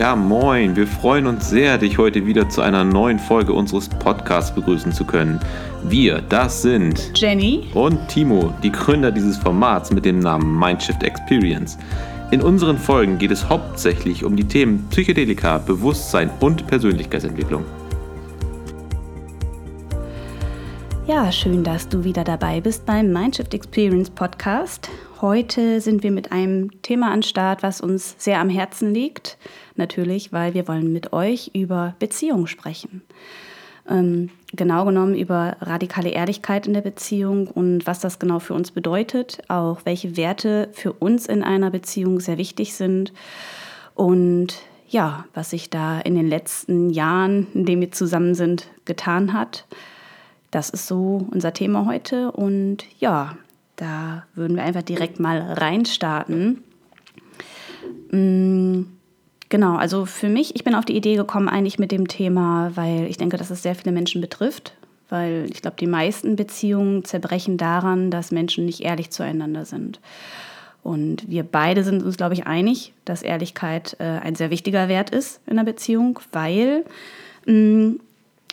Ja, moin. Wir freuen uns sehr, dich heute wieder zu einer neuen Folge unseres Podcasts begrüßen zu können. Wir, das sind Jenny und Timo, die Gründer dieses Formats mit dem Namen Mindshift Experience. In unseren Folgen geht es hauptsächlich um die Themen Psychedelika, Bewusstsein und Persönlichkeitsentwicklung. Ja, schön, dass du wieder dabei bist beim Mindshift Experience Podcast. Heute sind wir mit einem Thema an Start, was uns sehr am Herzen liegt. Natürlich, weil wir wollen mit euch über Beziehungen sprechen. Ähm, genau genommen über radikale Ehrlichkeit in der Beziehung und was das genau für uns bedeutet, auch welche Werte für uns in einer Beziehung sehr wichtig sind und ja, was sich da in den letzten Jahren, in denen wir zusammen sind, getan hat. Das ist so unser Thema heute und ja, da würden wir einfach direkt mal reinstarten. Mm, genau, also für mich, ich bin auf die Idee gekommen eigentlich mit dem Thema, weil ich denke, dass es sehr viele Menschen betrifft, weil ich glaube, die meisten Beziehungen zerbrechen daran, dass Menschen nicht ehrlich zueinander sind. Und wir beide sind uns, glaube ich, einig, dass Ehrlichkeit äh, ein sehr wichtiger Wert ist in einer Beziehung, weil mh, mm,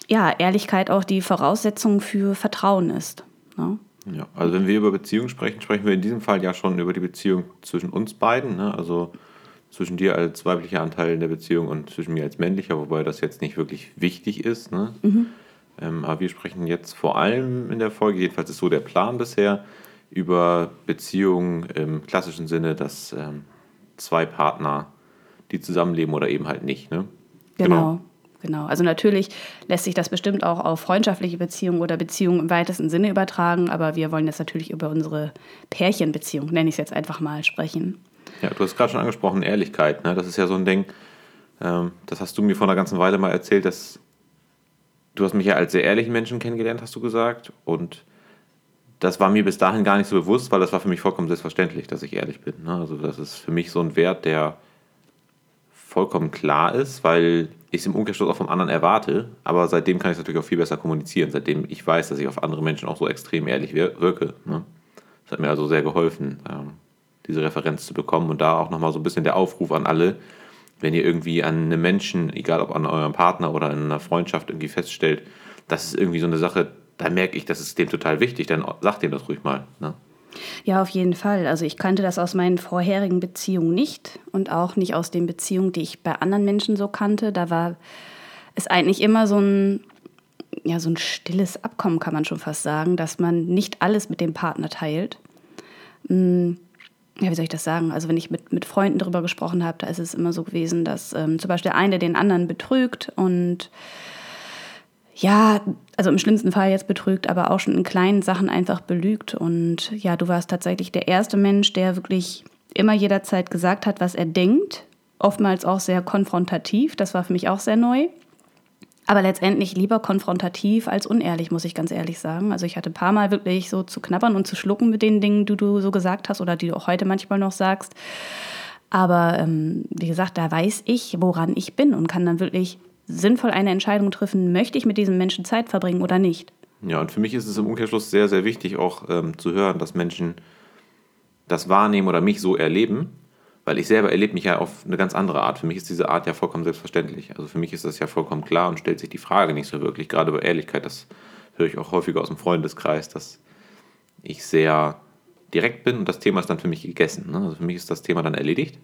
ja, Ehrlichkeit auch die Voraussetzung für Vertrauen ist. Ne? Ja, also wenn wir über Beziehungen sprechen, sprechen wir in diesem Fall ja schon über die Beziehung zwischen uns beiden, ne? also zwischen dir als weiblicher Anteil in der Beziehung und zwischen mir als männlicher, wobei das jetzt nicht wirklich wichtig ist. Ne? Mhm. Ähm, aber wir sprechen jetzt vor allem in der Folge, jedenfalls ist so der Plan bisher, über Beziehungen im klassischen Sinne, dass ähm, zwei Partner, die zusammenleben oder eben halt nicht. Ne? Genau. genau. Genau. Also natürlich lässt sich das bestimmt auch auf freundschaftliche Beziehungen oder Beziehungen im weitesten Sinne übertragen, aber wir wollen jetzt natürlich über unsere Pärchenbeziehung, nenne ich es jetzt einfach mal, sprechen. Ja, du hast gerade schon angesprochen, Ehrlichkeit. Ne? Das ist ja so ein Ding, ähm, das hast du mir vor einer ganzen Weile mal erzählt, dass du hast mich ja als sehr ehrlichen Menschen kennengelernt, hast du gesagt. Und das war mir bis dahin gar nicht so bewusst, weil das war für mich vollkommen selbstverständlich, dass ich ehrlich bin. Ne? Also das ist für mich so ein Wert, der vollkommen klar ist, weil ich es im Umkehrschluss auch vom anderen erwarte. Aber seitdem kann ich es natürlich auch viel besser kommunizieren, seitdem ich weiß, dass ich auf andere Menschen auch so extrem ehrlich wirke. Ne? Das hat mir also sehr geholfen, ähm, diese Referenz zu bekommen und da auch nochmal so ein bisschen der Aufruf an alle, wenn ihr irgendwie an einem Menschen, egal ob an eurem Partner oder in einer Freundschaft irgendwie feststellt, das ist irgendwie so eine Sache, da merke ich, das ist dem total wichtig, dann sagt dem das ruhig mal. Ne? Ja, auf jeden Fall. Also ich kannte das aus meinen vorherigen Beziehungen nicht und auch nicht aus den Beziehungen, die ich bei anderen Menschen so kannte. Da war es eigentlich immer so ein, ja, so ein stilles Abkommen, kann man schon fast sagen, dass man nicht alles mit dem Partner teilt. Hm, ja, wie soll ich das sagen? Also wenn ich mit, mit Freunden darüber gesprochen habe, da ist es immer so gewesen, dass ähm, zum Beispiel der eine den anderen betrügt und ja, also im schlimmsten Fall jetzt betrügt, aber auch schon in kleinen Sachen einfach belügt. Und ja, du warst tatsächlich der erste Mensch, der wirklich immer jederzeit gesagt hat, was er denkt. Oftmals auch sehr konfrontativ. Das war für mich auch sehr neu. Aber letztendlich lieber konfrontativ als unehrlich, muss ich ganz ehrlich sagen. Also ich hatte ein paar Mal wirklich so zu knabbern und zu schlucken mit den Dingen, die du so gesagt hast oder die du auch heute manchmal noch sagst. Aber ähm, wie gesagt, da weiß ich, woran ich bin und kann dann wirklich sinnvoll eine Entscheidung treffen, möchte ich mit diesem Menschen Zeit verbringen oder nicht. Ja, und für mich ist es im Umkehrschluss sehr, sehr wichtig auch ähm, zu hören, dass Menschen das wahrnehmen oder mich so erleben, weil ich selber erlebe mich ja auf eine ganz andere Art. Für mich ist diese Art ja vollkommen selbstverständlich. Also für mich ist das ja vollkommen klar und stellt sich die Frage nicht so wirklich. Gerade bei Ehrlichkeit, das höre ich auch häufiger aus dem Freundeskreis, dass ich sehr direkt bin und das Thema ist dann für mich gegessen. Ne? Also für mich ist das Thema dann erledigt.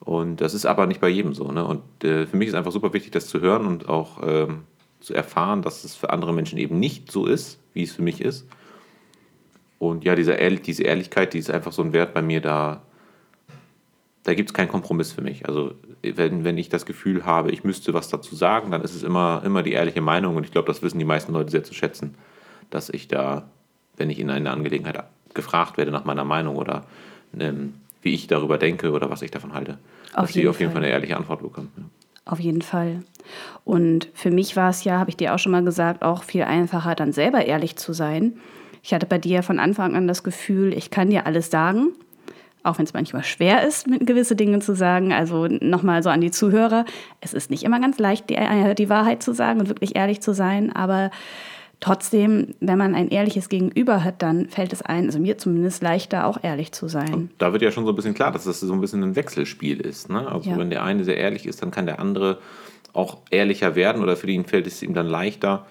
Und das ist aber nicht bei jedem so. Ne? Und äh, für mich ist einfach super wichtig, das zu hören und auch ähm, zu erfahren, dass es für andere Menschen eben nicht so ist, wie es für mich ist. Und ja, diese, Ehrlich diese Ehrlichkeit, die ist einfach so ein Wert bei mir, da, da gibt es keinen Kompromiss für mich. Also wenn, wenn ich das Gefühl habe, ich müsste was dazu sagen, dann ist es immer, immer die ehrliche Meinung. Und ich glaube, das wissen die meisten Leute sehr zu schätzen, dass ich da, wenn ich in einer Angelegenheit gefragt werde nach meiner Meinung oder ähm, wie ich darüber denke oder was ich davon halte. Auf dass sie auf jeden Fall. Fall eine ehrliche Antwort bekommen. Ja. Auf jeden Fall. Und für mich war es ja, habe ich dir auch schon mal gesagt, auch viel einfacher, dann selber ehrlich zu sein. Ich hatte bei dir von Anfang an das Gefühl, ich kann dir alles sagen, auch wenn es manchmal schwer ist, gewisse Dinge zu sagen. Also nochmal so an die Zuhörer, es ist nicht immer ganz leicht, die, die Wahrheit zu sagen und wirklich ehrlich zu sein, aber Trotzdem, wenn man ein ehrliches Gegenüber hat, dann fällt es ein, also mir zumindest leichter, auch ehrlich zu sein. Und da wird ja schon so ein bisschen klar, dass das so ein bisschen ein Wechselspiel ist. Ne? Also ja. wenn der eine sehr ehrlich ist, dann kann der andere auch ehrlicher werden oder für ihn fällt es ihm dann leichter,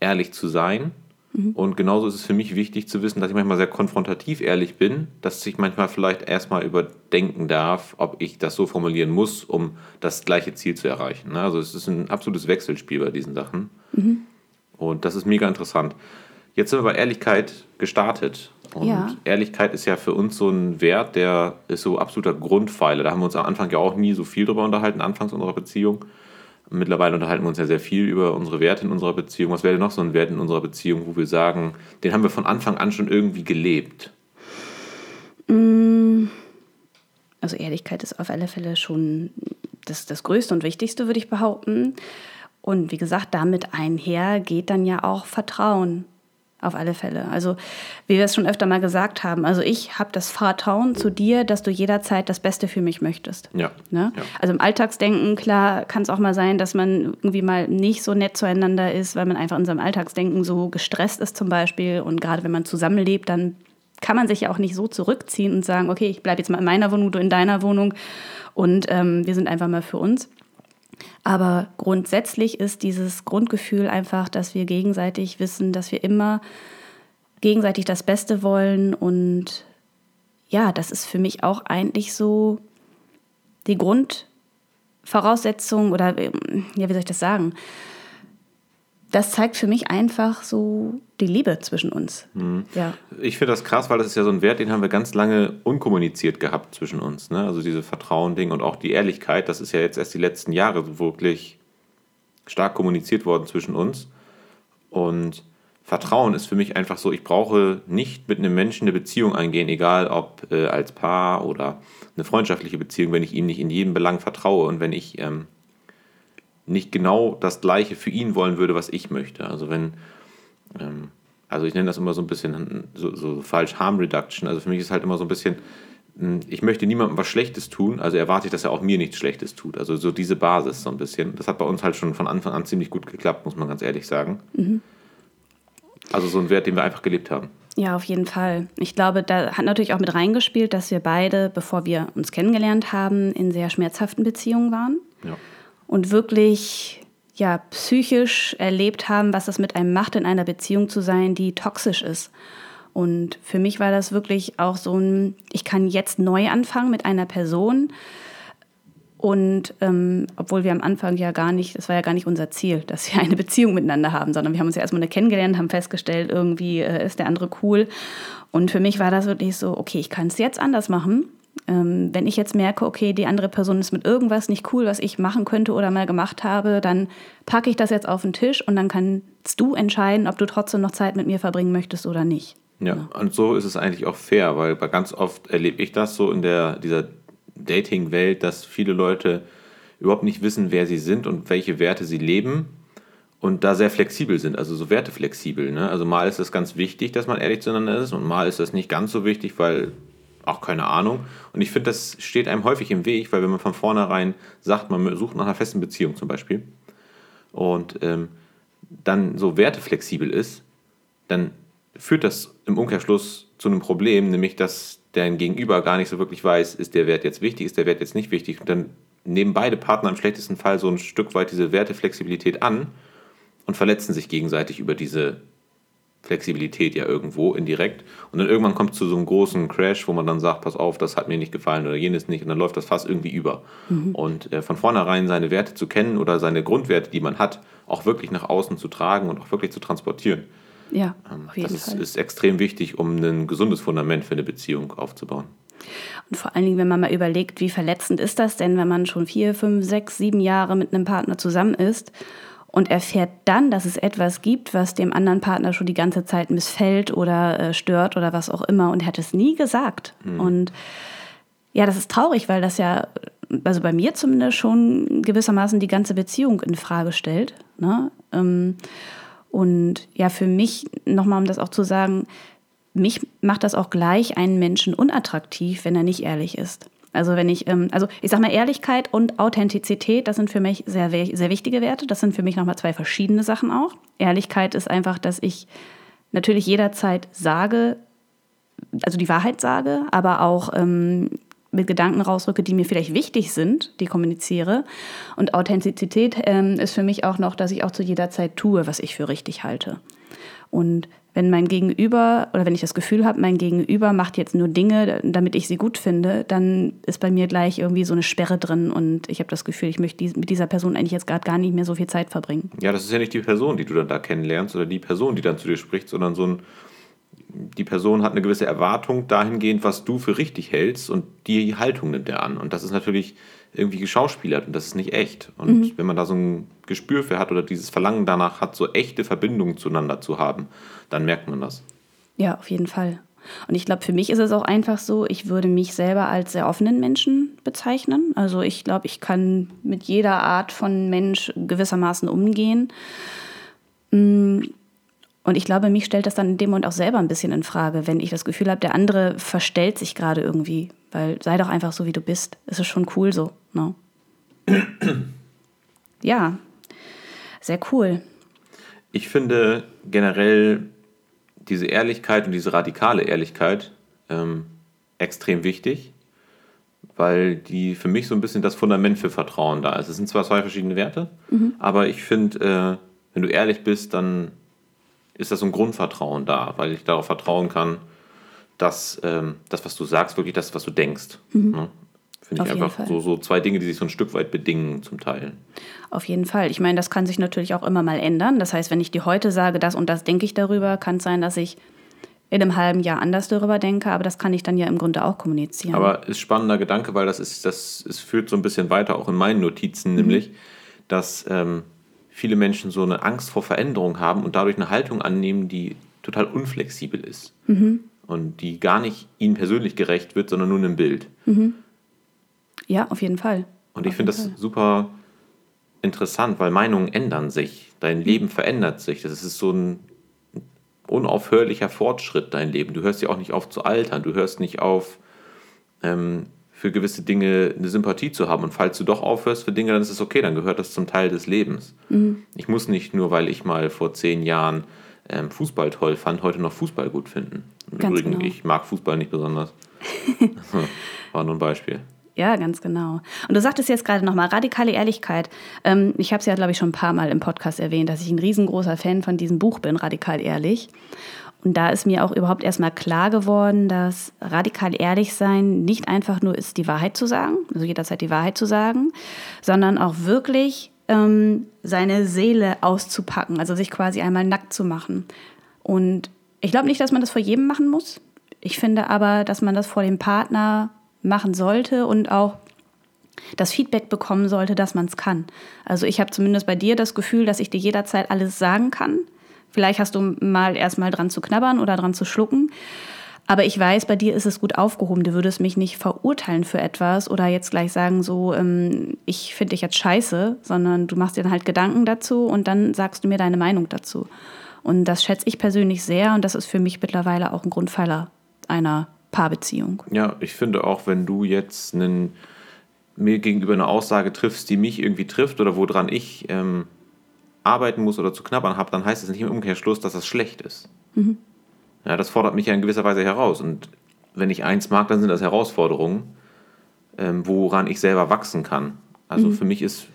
ehrlich zu sein. Mhm. Und genauso ist es für mich wichtig zu wissen, dass ich manchmal sehr konfrontativ ehrlich bin, dass ich manchmal vielleicht erstmal überdenken darf, ob ich das so formulieren muss, um das gleiche Ziel zu erreichen. Ne? Also es ist ein absolutes Wechselspiel bei diesen Sachen. Mhm. Und das ist mega interessant. Jetzt sind wir bei Ehrlichkeit gestartet. Und ja. Ehrlichkeit ist ja für uns so ein Wert, der ist so absoluter Grundpfeiler. Da haben wir uns am Anfang ja auch nie so viel drüber unterhalten, anfangs unserer Beziehung. Mittlerweile unterhalten wir uns ja sehr viel über unsere Werte in unserer Beziehung. Was wäre denn noch so ein Wert in unserer Beziehung, wo wir sagen, den haben wir von Anfang an schon irgendwie gelebt? Mm. Also Ehrlichkeit ist auf alle Fälle schon das, das Größte und Wichtigste, würde ich behaupten. Und wie gesagt, damit einher geht dann ja auch Vertrauen. Auf alle Fälle. Also, wie wir es schon öfter mal gesagt haben, also ich habe das Vertrauen zu dir, dass du jederzeit das Beste für mich möchtest. Ja. Ne? ja. Also im Alltagsdenken, klar, kann es auch mal sein, dass man irgendwie mal nicht so nett zueinander ist, weil man einfach in seinem Alltagsdenken so gestresst ist zum Beispiel. Und gerade wenn man zusammenlebt, dann kann man sich ja auch nicht so zurückziehen und sagen, okay, ich bleibe jetzt mal in meiner Wohnung, du in deiner Wohnung und ähm, wir sind einfach mal für uns. Aber grundsätzlich ist dieses Grundgefühl einfach, dass wir gegenseitig wissen, dass wir immer gegenseitig das Beste wollen. Und ja, das ist für mich auch eigentlich so die Grundvoraussetzung oder, ja, wie soll ich das sagen? Das zeigt für mich einfach so die Liebe zwischen uns. Mhm. Ja. Ich finde das krass, weil das ist ja so ein Wert, den haben wir ganz lange unkommuniziert gehabt zwischen uns. Ne? Also diese Vertrauen-Ding und auch die Ehrlichkeit, das ist ja jetzt erst die letzten Jahre wirklich stark kommuniziert worden zwischen uns. Und Vertrauen ist für mich einfach so, ich brauche nicht mit einem Menschen eine Beziehung eingehen, egal ob äh, als Paar oder eine freundschaftliche Beziehung, wenn ich ihm nicht in jedem Belang vertraue und wenn ich ähm, nicht genau das Gleiche für ihn wollen würde, was ich möchte. Also wenn, ähm, also ich nenne das immer so ein bisschen so, so, falsch Harm Reduction. Also für mich ist halt immer so ein bisschen, hm, ich möchte niemandem was Schlechtes tun, also erwarte ich, dass er auch mir nichts Schlechtes tut. Also so diese Basis so ein bisschen. Das hat bei uns halt schon von Anfang an ziemlich gut geklappt, muss man ganz ehrlich sagen. Mhm. Also so ein Wert, den wir einfach gelebt haben. Ja, auf jeden Fall. Ich glaube, da hat natürlich auch mit reingespielt, dass wir beide, bevor wir uns kennengelernt haben, in sehr schmerzhaften Beziehungen waren. Ja und wirklich ja, psychisch erlebt haben, was es mit einem macht, in einer Beziehung zu sein, die toxisch ist. Und für mich war das wirklich auch so ein, ich kann jetzt neu anfangen mit einer Person. Und ähm, obwohl wir am Anfang ja gar nicht, das war ja gar nicht unser Ziel, dass wir eine Beziehung miteinander haben, sondern wir haben uns ja erstmal kennengelernt, haben festgestellt, irgendwie äh, ist der andere cool. Und für mich war das wirklich so, okay, ich kann es jetzt anders machen. Ähm, wenn ich jetzt merke, okay, die andere Person ist mit irgendwas nicht cool, was ich machen könnte oder mal gemacht habe, dann packe ich das jetzt auf den Tisch und dann kannst du entscheiden, ob du trotzdem noch Zeit mit mir verbringen möchtest oder nicht. Ja, ja. und so ist es eigentlich auch fair, weil ganz oft erlebe ich das so in der, dieser Dating-Welt, dass viele Leute überhaupt nicht wissen, wer sie sind und welche Werte sie leben und da sehr flexibel sind, also so werteflexibel. Ne? Also mal ist es ganz wichtig, dass man ehrlich zueinander ist und mal ist das nicht ganz so wichtig, weil auch keine Ahnung. Und ich finde, das steht einem häufig im Weg, weil wenn man von vornherein sagt, man sucht nach einer festen Beziehung zum Beispiel und ähm, dann so werteflexibel ist, dann führt das im Umkehrschluss zu einem Problem, nämlich dass dein Gegenüber gar nicht so wirklich weiß, ist der Wert jetzt wichtig, ist der Wert jetzt nicht wichtig. Und dann nehmen beide Partner im schlechtesten Fall so ein Stück weit diese Werteflexibilität an und verletzen sich gegenseitig über diese Flexibilität ja irgendwo indirekt. Und dann irgendwann kommt es zu so einem großen Crash, wo man dann sagt, pass auf, das hat mir nicht gefallen oder jenes nicht. Und dann läuft das fast irgendwie über. Mhm. Und äh, von vornherein seine Werte zu kennen oder seine Grundwerte, die man hat, auch wirklich nach außen zu tragen und auch wirklich zu transportieren. Ja, ähm, auf jeden das Fall. ist, ist extrem wichtig, um ein gesundes Fundament für eine Beziehung aufzubauen. Und vor allen Dingen, wenn man mal überlegt, wie verletzend ist das denn, wenn man schon vier, fünf, sechs, sieben Jahre mit einem Partner zusammen ist und erfährt dann, dass es etwas gibt, was dem anderen Partner schon die ganze Zeit missfällt oder äh, stört oder was auch immer und er hat es nie gesagt. Mhm. Und ja, das ist traurig, weil das ja, also bei mir zumindest schon gewissermaßen die ganze Beziehung in Frage stellt. Ne? Ähm, und ja, für mich, nochmal um das auch zu sagen, mich macht das auch gleich einen Menschen unattraktiv, wenn er nicht ehrlich ist. Also wenn ich, ähm, also ich sag mal, Ehrlichkeit und Authentizität, das sind für mich sehr, sehr wichtige Werte. Das sind für mich nochmal zwei verschiedene Sachen auch. Ehrlichkeit ist einfach, dass ich natürlich jederzeit sage, also die Wahrheit sage, aber auch ähm, mit Gedanken rausrücke, die mir vielleicht wichtig sind, die kommuniziere. Und Authentizität ähm, ist für mich auch noch, dass ich auch zu jeder Zeit tue, was ich für richtig halte. Und wenn mein Gegenüber oder wenn ich das Gefühl habe, mein Gegenüber macht jetzt nur Dinge, damit ich sie gut finde, dann ist bei mir gleich irgendwie so eine Sperre drin und ich habe das Gefühl, ich möchte mit dieser Person eigentlich jetzt gerade gar nicht mehr so viel Zeit verbringen. Ja, das ist ja nicht die Person, die du dann da kennenlernst oder die Person, die dann zu dir spricht, sondern so ein die Person hat eine gewisse Erwartung dahingehend, was du für richtig hältst und die Haltung nimmt er an. Und das ist natürlich irgendwie geschauspielert und das ist nicht echt. Und mhm. wenn man da so ein Gespür für hat oder dieses Verlangen danach hat, so echte Verbindungen zueinander zu haben, dann merkt man das. Ja, auf jeden Fall. Und ich glaube, für mich ist es auch einfach so, ich würde mich selber als sehr offenen Menschen bezeichnen. Also ich glaube, ich kann mit jeder Art von Mensch gewissermaßen umgehen. Mm, und ich glaube, mich stellt das dann in dem Moment auch selber ein bisschen in Frage, wenn ich das Gefühl habe, der andere verstellt sich gerade irgendwie. Weil sei doch einfach so, wie du bist. Es ist schon cool so. Ne? ja, sehr cool. Ich finde generell diese Ehrlichkeit und diese radikale Ehrlichkeit ähm, extrem wichtig, weil die für mich so ein bisschen das Fundament für Vertrauen da ist. Es sind zwar zwei verschiedene Werte, mhm. aber ich finde, äh, wenn du ehrlich bist, dann ist das so ein Grundvertrauen da, weil ich darauf vertrauen kann, dass ähm, das, was du sagst, wirklich das, was du denkst. Mhm. Ne? Finde ich einfach so, so zwei Dinge, die sich so ein Stück weit bedingen zum Teil. Auf jeden Fall. Ich meine, das kann sich natürlich auch immer mal ändern. Das heißt, wenn ich dir heute sage, das und das denke ich darüber, kann es sein, dass ich in einem halben Jahr anders darüber denke, aber das kann ich dann ja im Grunde auch kommunizieren. Aber ist spannender Gedanke, weil das ist, das es führt so ein bisschen weiter auch in meinen Notizen, mhm. nämlich, dass ähm, viele Menschen so eine Angst vor Veränderung haben und dadurch eine Haltung annehmen, die total unflexibel ist. Mhm. Und die gar nicht ihnen persönlich gerecht wird, sondern nur einem Bild. Mhm. Ja, auf jeden Fall. Und ich finde das super interessant, weil Meinungen ändern sich. Dein Leben verändert sich. Das ist so ein unaufhörlicher Fortschritt, dein Leben. Du hörst ja auch nicht auf zu altern. Du hörst nicht auf, ähm, für gewisse Dinge eine Sympathie zu haben. Und falls du doch aufhörst für Dinge, dann ist es okay, dann gehört das zum Teil des Lebens. Mhm. Ich muss nicht nur, weil ich mal vor zehn Jahren ähm, Fußball toll fand, heute noch Fußball gut finden. Im Ganz Übrigen, genau. ich mag Fußball nicht besonders. War nur ein Beispiel. Ja, ganz genau. Und du sagtest jetzt gerade nochmal radikale Ehrlichkeit. Ähm, ich habe es ja, glaube ich, schon ein paar Mal im Podcast erwähnt, dass ich ein riesengroßer Fan von diesem Buch bin, Radikal Ehrlich. Und da ist mir auch überhaupt erstmal klar geworden, dass radikal ehrlich sein nicht einfach nur ist, die Wahrheit zu sagen, also jederzeit die Wahrheit zu sagen, sondern auch wirklich ähm, seine Seele auszupacken, also sich quasi einmal nackt zu machen. Und ich glaube nicht, dass man das vor jedem machen muss. Ich finde aber, dass man das vor dem Partner machen sollte und auch das Feedback bekommen sollte, dass man es kann. Also ich habe zumindest bei dir das Gefühl, dass ich dir jederzeit alles sagen kann Vielleicht hast du mal erstmal dran zu knabbern oder dran zu schlucken. Aber ich weiß, bei dir ist es gut aufgehoben. Du würdest mich nicht verurteilen für etwas oder jetzt gleich sagen, so, ähm, ich finde dich jetzt scheiße, sondern du machst dir dann halt Gedanken dazu und dann sagst du mir deine Meinung dazu. Und das schätze ich persönlich sehr und das ist für mich mittlerweile auch ein Grundpfeiler einer Paarbeziehung. Ja, ich finde auch, wenn du jetzt einen, mir gegenüber eine Aussage triffst, die mich irgendwie trifft oder woran ich ähm, arbeiten muss oder zu knabbern habe, dann heißt es nicht im Umkehrschluss, dass das schlecht ist. Mhm. Ja, das fordert mich ja in gewisser Weise heraus. Und wenn ich eins mag, dann sind das Herausforderungen, ähm, woran ich selber wachsen kann. Also mhm. für mich ist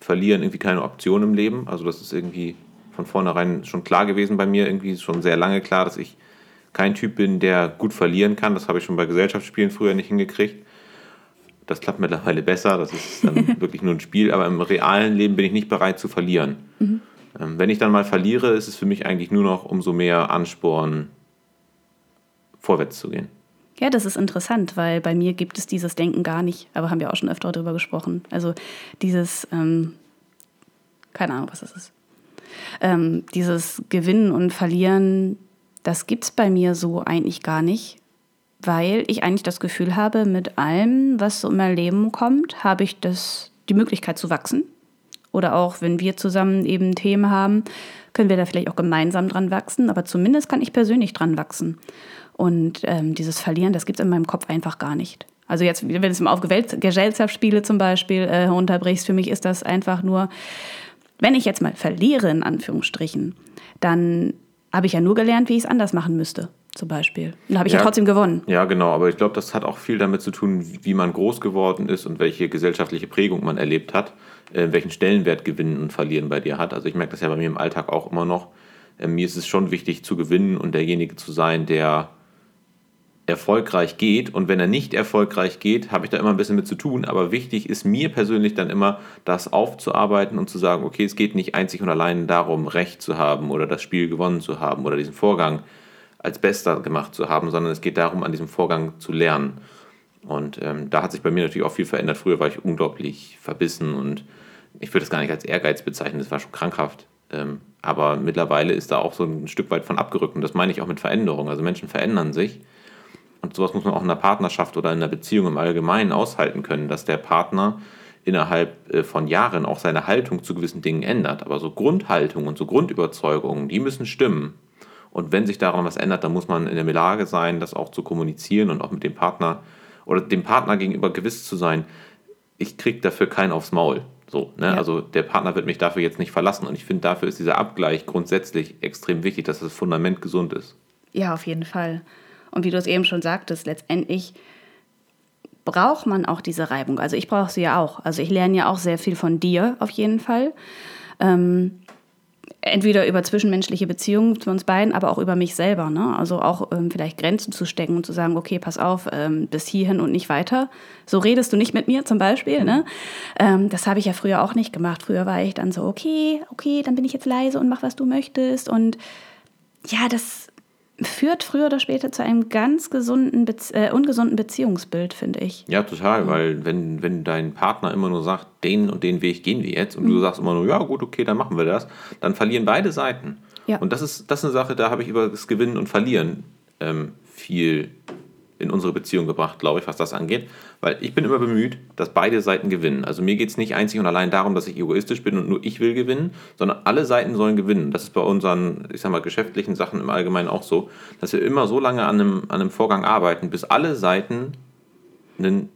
Verlieren irgendwie keine Option im Leben. Also das ist irgendwie von vornherein schon klar gewesen bei mir, irgendwie schon sehr lange klar, dass ich kein Typ bin, der gut verlieren kann. Das habe ich schon bei Gesellschaftsspielen früher nicht hingekriegt. Das klappt mittlerweile besser, das ist dann wirklich nur ein Spiel, aber im realen Leben bin ich nicht bereit zu verlieren. Mhm. Ähm, wenn ich dann mal verliere, ist es für mich eigentlich nur noch umso mehr Ansporn, vorwärts zu gehen. Ja, das ist interessant, weil bei mir gibt es dieses Denken gar nicht, aber haben wir auch schon öfter darüber gesprochen. Also dieses, ähm, keine Ahnung, was das ist. Ähm, dieses Gewinnen und Verlieren, das gibt es bei mir so eigentlich gar nicht weil ich eigentlich das Gefühl habe, mit allem, was so in mein Leben kommt, habe ich das, die Möglichkeit zu wachsen. Oder auch, wenn wir zusammen eben Themen haben, können wir da vielleicht auch gemeinsam dran wachsen, aber zumindest kann ich persönlich dran wachsen. Und ähm, dieses Verlieren, das gibt es in meinem Kopf einfach gar nicht. Also jetzt, wenn du es mal auf Gesellschaftsspiele zum Beispiel äh, runterbrichst, für mich ist das einfach nur, wenn ich jetzt mal verliere, in Anführungsstrichen, dann habe ich ja nur gelernt, wie ich es anders machen müsste, zum Beispiel. Und da habe ich ja, ja, trotzdem gewonnen. Ja, genau, aber ich glaube, das hat auch viel damit zu tun, wie man groß geworden ist und welche gesellschaftliche Prägung man erlebt hat, äh, welchen Stellenwert Gewinnen und Verlieren bei dir hat. Also ich merke das ja bei mir im Alltag auch immer noch. Äh, mir ist es schon wichtig zu gewinnen und derjenige zu sein, der erfolgreich geht. Und wenn er nicht erfolgreich geht, habe ich da immer ein bisschen mit zu tun. Aber wichtig ist mir persönlich dann immer, das aufzuarbeiten und zu sagen, okay, es geht nicht einzig und allein darum, Recht zu haben oder das Spiel gewonnen zu haben oder diesen Vorgang als Bester gemacht zu haben, sondern es geht darum, an diesem Vorgang zu lernen. Und ähm, da hat sich bei mir natürlich auch viel verändert. Früher war ich unglaublich verbissen und ich würde es gar nicht als Ehrgeiz bezeichnen, das war schon krankhaft. Ähm, aber mittlerweile ist da auch so ein Stück weit von abgerückt. Und das meine ich auch mit Veränderung. Also Menschen verändern sich. Und sowas muss man auch in einer Partnerschaft oder in einer Beziehung im Allgemeinen aushalten können, dass der Partner innerhalb äh, von Jahren auch seine Haltung zu gewissen Dingen ändert. Aber so Grundhaltung und so Grundüberzeugungen, die müssen stimmen. Und wenn sich daran was ändert, dann muss man in der Lage sein, das auch zu kommunizieren und auch mit dem Partner oder dem Partner gegenüber gewiss zu sein, ich kriege dafür keinen aufs Maul. So, ne? Ja. Also der Partner wird mich dafür jetzt nicht verlassen. Und ich finde, dafür ist dieser Abgleich grundsätzlich extrem wichtig, dass das Fundament gesund ist. Ja, auf jeden Fall. Und wie du es eben schon sagtest, letztendlich braucht man auch diese Reibung. Also ich brauche sie ja auch. Also ich lerne ja auch sehr viel von dir auf jeden Fall. Ähm, entweder über zwischenmenschliche Beziehungen zu uns beiden, aber auch über mich selber. Ne? Also auch ähm, vielleicht Grenzen zu stecken und zu sagen, okay, pass auf, ähm, bis hierhin und nicht weiter. So redest du nicht mit mir zum Beispiel. Ne? Ähm, das habe ich ja früher auch nicht gemacht. Früher war ich dann so, okay, okay, dann bin ich jetzt leise und mach, was du möchtest. Und ja, das führt früher oder später zu einem ganz gesunden, äh, ungesunden Beziehungsbild, finde ich. Ja, total, mhm. weil wenn, wenn dein Partner immer nur sagt, den und den Weg gehen wir jetzt und mhm. du sagst immer nur, ja gut, okay, dann machen wir das, dann verlieren beide Seiten. Ja. Und das ist, das ist eine Sache, da habe ich über das Gewinnen und Verlieren ähm, viel in unsere Beziehung gebracht, glaube ich, was das angeht. Weil ich bin immer bemüht, dass beide Seiten gewinnen. Also mir geht es nicht einzig und allein darum, dass ich egoistisch bin und nur ich will gewinnen, sondern alle Seiten sollen gewinnen. Das ist bei unseren, ich sag mal, geschäftlichen Sachen im Allgemeinen auch so, dass wir immer so lange an einem, an einem Vorgang arbeiten, bis alle Seiten einen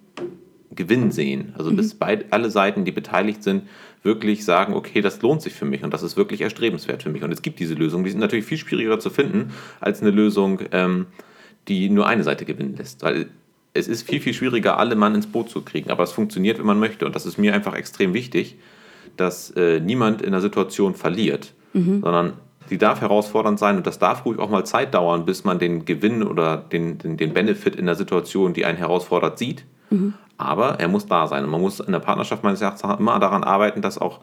Gewinn sehen. Also bis mhm. beid, alle Seiten, die beteiligt sind, wirklich sagen, okay, das lohnt sich für mich und das ist wirklich erstrebenswert für mich. Und es gibt diese Lösungen, die sind natürlich viel schwieriger zu finden als eine Lösung, ähm, die nur eine Seite gewinnen lässt. Weil es ist viel, viel schwieriger, alle Mann ins Boot zu kriegen. Aber es funktioniert, wenn man möchte. Und das ist mir einfach extrem wichtig, dass äh, niemand in der Situation verliert, mhm. sondern sie darf herausfordernd sein und das darf ruhig auch mal Zeit dauern, bis man den Gewinn oder den, den, den Benefit in der Situation, die einen herausfordert, sieht. Mhm. Aber er muss da sein. Und man muss in der Partnerschaft meines Erachtens immer daran arbeiten, dass auch,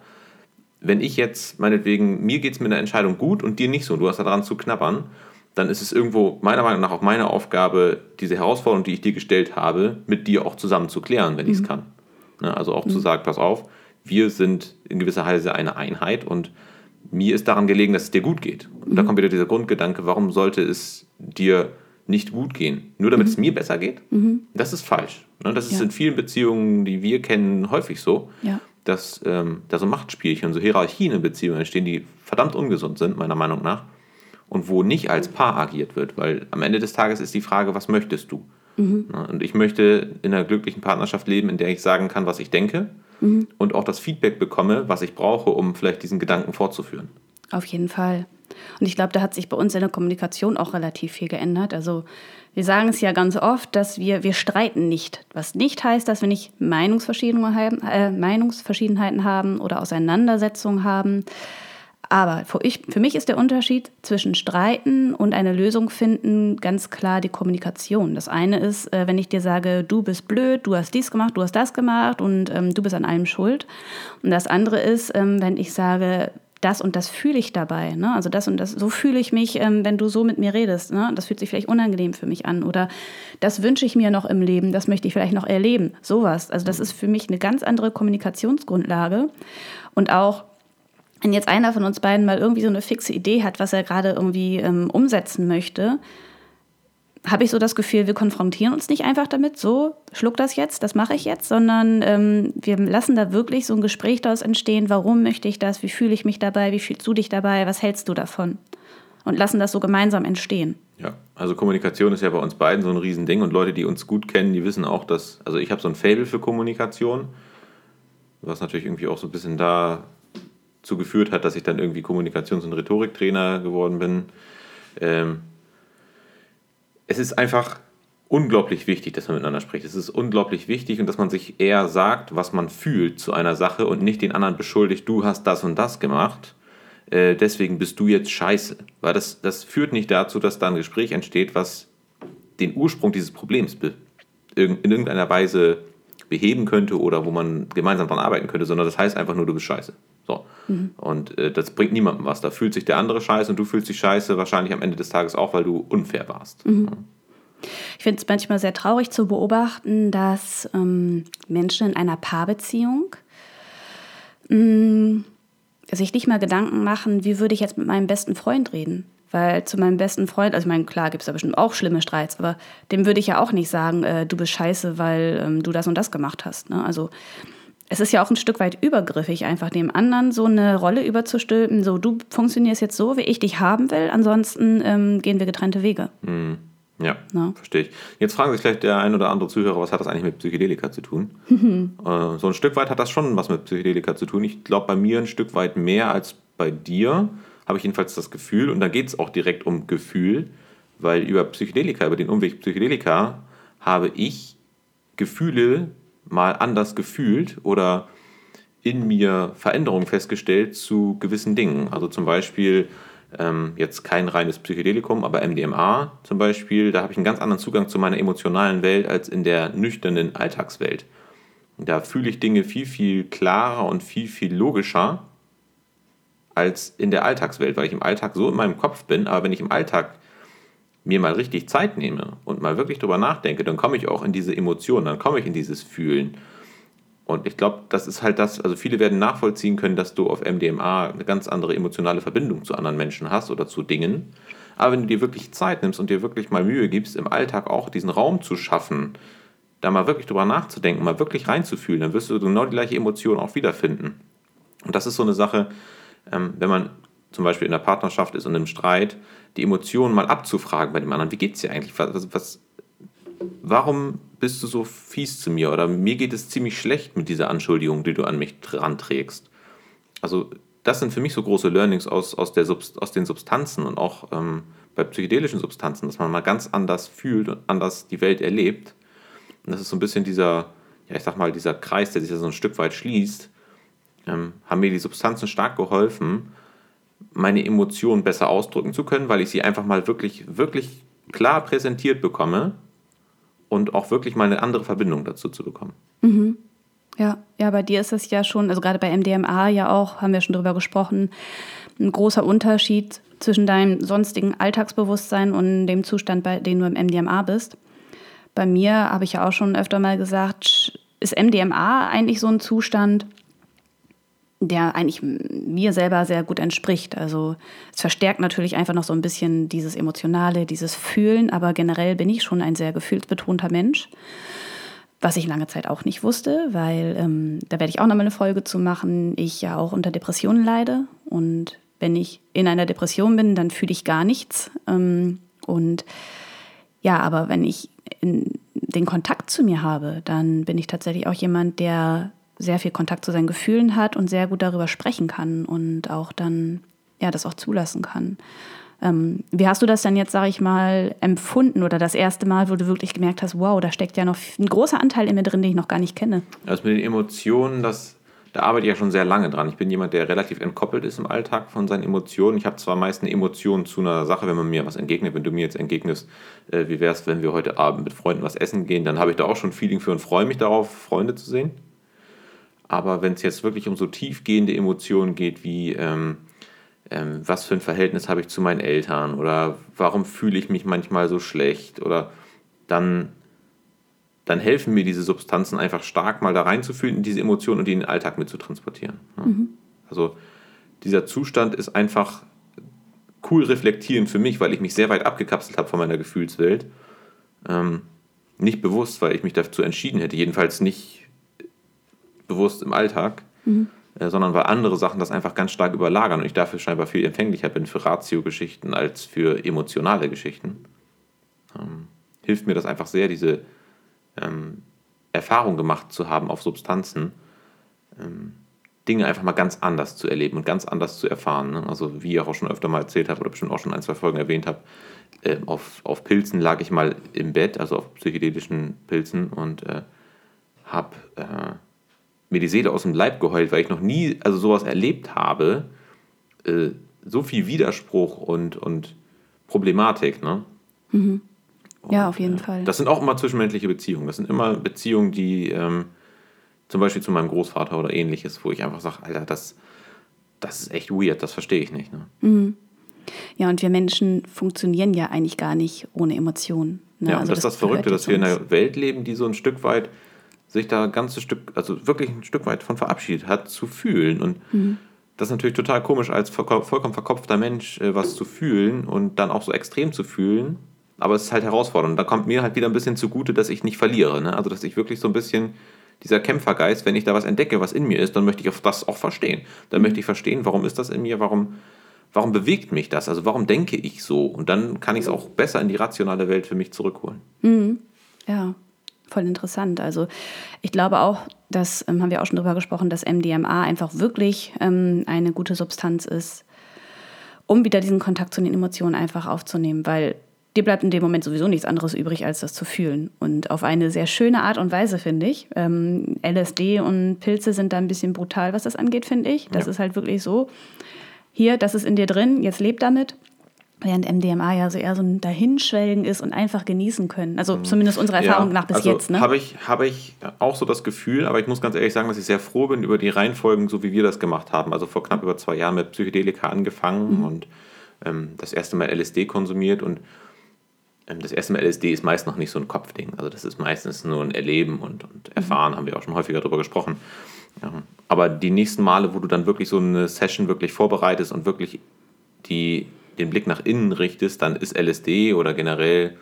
wenn ich jetzt, meinetwegen, mir geht es mit einer Entscheidung gut und dir nicht so, du hast daran zu knabbern, dann ist es irgendwo meiner Meinung nach auch meine Aufgabe, diese Herausforderung, die ich dir gestellt habe, mit dir auch zusammen zu klären, wenn mhm. ich es kann. Ne, also auch mhm. zu sagen, pass auf, wir sind in gewisser Weise eine Einheit und mir ist daran gelegen, dass es dir gut geht. Und mhm. da kommt wieder dieser Grundgedanke, warum sollte es dir nicht gut gehen? Nur damit es mhm. mir besser geht? Mhm. Das ist falsch. Ne, das ist ja. in vielen Beziehungen, die wir kennen, häufig so. Ja. Dass ähm, da so Machtspielchen, so Hierarchien in Beziehungen entstehen, die verdammt ungesund sind, meiner Meinung nach und wo nicht als Paar agiert wird. Weil am Ende des Tages ist die Frage, was möchtest du? Mhm. Und ich möchte in einer glücklichen Partnerschaft leben, in der ich sagen kann, was ich denke mhm. und auch das Feedback bekomme, was ich brauche, um vielleicht diesen Gedanken fortzuführen. Auf jeden Fall. Und ich glaube, da hat sich bei uns in der Kommunikation auch relativ viel geändert. Also wir sagen es ja ganz oft, dass wir, wir streiten nicht. Was nicht heißt, dass wir nicht Meinungsverschiedenheiten, äh, Meinungsverschiedenheiten haben oder Auseinandersetzungen haben. Aber für, ich, für mich ist der Unterschied zwischen Streiten und eine Lösung finden ganz klar die Kommunikation. Das eine ist, äh, wenn ich dir sage, du bist blöd, du hast dies gemacht, du hast das gemacht und ähm, du bist an allem schuld. Und das andere ist, ähm, wenn ich sage, das und das fühle ich dabei. Ne? Also das und das, so fühle ich mich, ähm, wenn du so mit mir redest. Ne? Das fühlt sich vielleicht unangenehm für mich an. Oder das wünsche ich mir noch im Leben, das möchte ich vielleicht noch erleben. Sowas. Also das ist für mich eine ganz andere Kommunikationsgrundlage. Und auch wenn jetzt einer von uns beiden mal irgendwie so eine fixe Idee hat, was er gerade irgendwie ähm, umsetzen möchte, habe ich so das Gefühl, wir konfrontieren uns nicht einfach damit, so, schluck das jetzt, das mache ich jetzt, sondern ähm, wir lassen da wirklich so ein Gespräch daraus entstehen, warum möchte ich das, wie fühle ich mich dabei, wie fühlst du dich dabei, was hältst du davon? Und lassen das so gemeinsam entstehen. Ja, also Kommunikation ist ja bei uns beiden so ein Riesending und Leute, die uns gut kennen, die wissen auch, dass, also ich habe so ein Fable für Kommunikation, was natürlich irgendwie auch so ein bisschen dazu geführt hat, dass ich dann irgendwie Kommunikations- und Rhetoriktrainer geworden bin. Ähm, es ist einfach unglaublich wichtig, dass man miteinander spricht. Es ist unglaublich wichtig und dass man sich eher sagt, was man fühlt zu einer Sache und nicht den anderen beschuldigt, du hast das und das gemacht, äh, deswegen bist du jetzt scheiße. Weil das, das führt nicht dazu, dass da ein Gespräch entsteht, was den Ursprung dieses Problems in irgendeiner Weise beheben könnte oder wo man gemeinsam daran arbeiten könnte, sondern das heißt einfach nur, du bist scheiße. So. Mhm. Und äh, das bringt niemandem was. Da fühlt sich der andere scheiße und du fühlst dich scheiße, wahrscheinlich am Ende des Tages auch, weil du unfair warst. Mhm. Ja. Ich finde es manchmal sehr traurig zu beobachten, dass ähm, Menschen in einer Paarbeziehung mh, mm, sich nicht mal Gedanken machen, wie würde ich jetzt mit meinem besten Freund reden. Weil zu meinem besten Freund, also ich meine, klar gibt es da bestimmt auch schlimme Streits, aber dem würde ich ja auch nicht sagen, äh, du bist scheiße, weil ähm, du das und das gemacht hast. Ne? Also es ist ja auch ein Stück weit übergriffig, einfach dem anderen so eine Rolle überzustülpen, so du funktionierst jetzt so, wie ich dich haben will, ansonsten ähm, gehen wir getrennte Wege. Mhm. Ja, no. verstehe ich. Jetzt fragen sich vielleicht der ein oder andere Zuhörer, was hat das eigentlich mit Psychedelika zu tun? äh, so ein Stück weit hat das schon was mit Psychedelika zu tun. Ich glaube, bei mir ein Stück weit mehr als bei dir, habe ich jedenfalls das Gefühl. Und da geht es auch direkt um Gefühl, weil über Psychedelika, über den Umweg Psychedelika, habe ich Gefühle mal anders gefühlt oder in mir Veränderungen festgestellt zu gewissen Dingen. Also zum Beispiel ähm, jetzt kein reines Psychedelikum, aber MDMA zum Beispiel, da habe ich einen ganz anderen Zugang zu meiner emotionalen Welt als in der nüchternen Alltagswelt. Da fühle ich Dinge viel, viel klarer und viel, viel logischer als in der Alltagswelt, weil ich im Alltag so in meinem Kopf bin, aber wenn ich im Alltag mir mal richtig Zeit nehme und mal wirklich drüber nachdenke, dann komme ich auch in diese Emotionen, dann komme ich in dieses Fühlen. Und ich glaube, das ist halt das, also viele werden nachvollziehen können, dass du auf MDMA eine ganz andere emotionale Verbindung zu anderen Menschen hast oder zu Dingen. Aber wenn du dir wirklich Zeit nimmst und dir wirklich mal Mühe gibst, im Alltag auch diesen Raum zu schaffen, da mal wirklich drüber nachzudenken, mal wirklich reinzufühlen, dann wirst du genau die gleiche Emotion auch wiederfinden. Und das ist so eine Sache, ähm, wenn man zum Beispiel in der Partnerschaft ist und im Streit, die Emotionen mal abzufragen bei dem anderen. Wie geht es dir eigentlich? Was, was, warum bist du so fies zu mir oder mir geht es ziemlich schlecht mit dieser Anschuldigung, die du an mich dran trägst. Also das sind für mich so große Learnings aus, aus, der Subst aus den Substanzen und auch ähm, bei psychedelischen Substanzen, dass man mal ganz anders fühlt und anders die Welt erlebt. Und das ist so ein bisschen dieser, ja ich sag mal, dieser Kreis, der sich so ein Stück weit schließt, ähm, haben mir die Substanzen stark geholfen, meine Emotionen besser ausdrücken zu können, weil ich sie einfach mal wirklich, wirklich klar präsentiert bekomme und auch wirklich mal eine andere Verbindung dazu zu bekommen. Mhm. Ja, ja, bei dir ist es ja schon, also gerade bei MDMA ja auch, haben wir schon drüber gesprochen, ein großer Unterschied zwischen deinem sonstigen Alltagsbewusstsein und dem Zustand, bei dem du im MDMA bist. Bei mir habe ich ja auch schon öfter mal gesagt, ist MDMA eigentlich so ein Zustand, der eigentlich mir selber sehr gut entspricht. Also es verstärkt natürlich einfach noch so ein bisschen dieses Emotionale, dieses Fühlen, aber generell bin ich schon ein sehr gefühlsbetonter Mensch, was ich lange Zeit auch nicht wusste, weil ähm, da werde ich auch nochmal eine Folge zu machen. Ich ja auch unter Depressionen leide und wenn ich in einer Depression bin, dann fühle ich gar nichts. Ähm, und ja, aber wenn ich den Kontakt zu mir habe, dann bin ich tatsächlich auch jemand, der sehr viel Kontakt zu seinen Gefühlen hat und sehr gut darüber sprechen kann und auch dann ja das auch zulassen kann. Ähm, wie hast du das denn jetzt, sage ich mal, empfunden oder das erste Mal, wo du wirklich gemerkt hast, wow, da steckt ja noch ein großer Anteil in mir drin, den ich noch gar nicht kenne? Also mit den Emotionen, das, da arbeite ich ja schon sehr lange dran. Ich bin jemand, der relativ entkoppelt ist im Alltag von seinen Emotionen. Ich habe zwar meist eine Emotion zu einer Sache, wenn man mir was entgegnet. Wenn du mir jetzt entgegnest, äh, wie wäre es, wenn wir heute Abend mit Freunden was essen gehen, dann habe ich da auch schon Feeling für und freue mich darauf, Freunde zu sehen. Aber wenn es jetzt wirklich um so tiefgehende Emotionen geht, wie ähm, ähm, was für ein Verhältnis habe ich zu meinen Eltern oder warum fühle ich mich manchmal so schlecht oder dann, dann helfen mir diese Substanzen einfach stark mal da reinzufühlen in diese Emotionen und die in den Alltag mitzutransportieren. Ja. Mhm. Also dieser Zustand ist einfach cool reflektierend für mich, weil ich mich sehr weit abgekapselt habe von meiner Gefühlswelt. Ähm, nicht bewusst, weil ich mich dazu entschieden hätte, jedenfalls nicht bewusst im Alltag, mhm. äh, sondern weil andere Sachen das einfach ganz stark überlagern und ich dafür scheinbar viel empfänglicher bin für Ratio-Geschichten als für emotionale Geschichten. hilft mir das einfach sehr, diese ähm, Erfahrung gemacht zu haben auf Substanzen, ähm, Dinge einfach mal ganz anders zu erleben und ganz anders zu erfahren. Ne? Also wie ich auch schon öfter mal erzählt habe oder bestimmt auch schon ein, zwei Folgen erwähnt habe, äh, auf, auf Pilzen lag ich mal im Bett, also auf psychedelischen Pilzen und äh, habe äh, mir die Seele aus dem Leib geheult, weil ich noch nie also sowas erlebt habe. Äh, so viel Widerspruch und, und Problematik. Ne? Mhm. ja, auf jeden äh, Fall. Das sind auch immer zwischenmenschliche Beziehungen. Das sind immer Beziehungen, die ähm, zum Beispiel zu meinem Großvater oder ähnliches, wo ich einfach sage, Alter, das, das ist echt weird, das verstehe ich nicht. Ne? Mhm. Ja, und wir Menschen funktionieren ja eigentlich gar nicht ohne Emotionen. Ne? Ja, und also das ist das, das Verrückte, dass wir in einer Welt leben, die so ein Stück weit sich da ein ganzes Stück, also wirklich ein Stück weit von verabschiedet hat, zu fühlen. Und mhm. das ist natürlich total komisch, als vollkommen verkopfter Mensch äh, was zu fühlen und dann auch so extrem zu fühlen. Aber es ist halt herausfordernd. Und da kommt mir halt wieder ein bisschen zugute, dass ich nicht verliere. Ne? Also, dass ich wirklich so ein bisschen dieser Kämpfergeist, wenn ich da was entdecke, was in mir ist, dann möchte ich das auch verstehen. Dann mhm. möchte ich verstehen, warum ist das in mir, warum, warum bewegt mich das, also warum denke ich so? Und dann kann ich es auch besser in die rationale Welt für mich zurückholen. Mhm. Ja, voll interessant. Also ich glaube auch, das ähm, haben wir auch schon drüber gesprochen, dass MDMA einfach wirklich ähm, eine gute Substanz ist, um wieder diesen Kontakt zu den Emotionen einfach aufzunehmen, weil dir bleibt in dem Moment sowieso nichts anderes übrig, als das zu fühlen. Und auf eine sehr schöne Art und Weise, finde ich. Ähm, LSD und Pilze sind da ein bisschen brutal, was das angeht, finde ich. Das ja. ist halt wirklich so. Hier, das ist in dir drin, jetzt leb damit. Während MDMA ja so eher so ein Dahinschwelgen ist und einfach genießen können. Also mhm. zumindest unserer Erfahrung ja, nach bis also jetzt. Ne? Habe ich, hab ich auch so das Gefühl, aber ich muss ganz ehrlich sagen, dass ich sehr froh bin über die Reihenfolgen, so wie wir das gemacht haben. Also vor knapp über zwei Jahren mit Psychedelika angefangen mhm. und ähm, das erste Mal LSD konsumiert und ähm, das erste Mal LSD ist meist noch nicht so ein Kopfding. Also das ist meistens nur ein Erleben und, und mhm. Erfahren, mhm. haben wir auch schon häufiger darüber gesprochen. Ja. Aber die nächsten Male, wo du dann wirklich so eine Session wirklich vorbereitest und wirklich die, den Blick nach innen richtest, dann ist LSD oder generell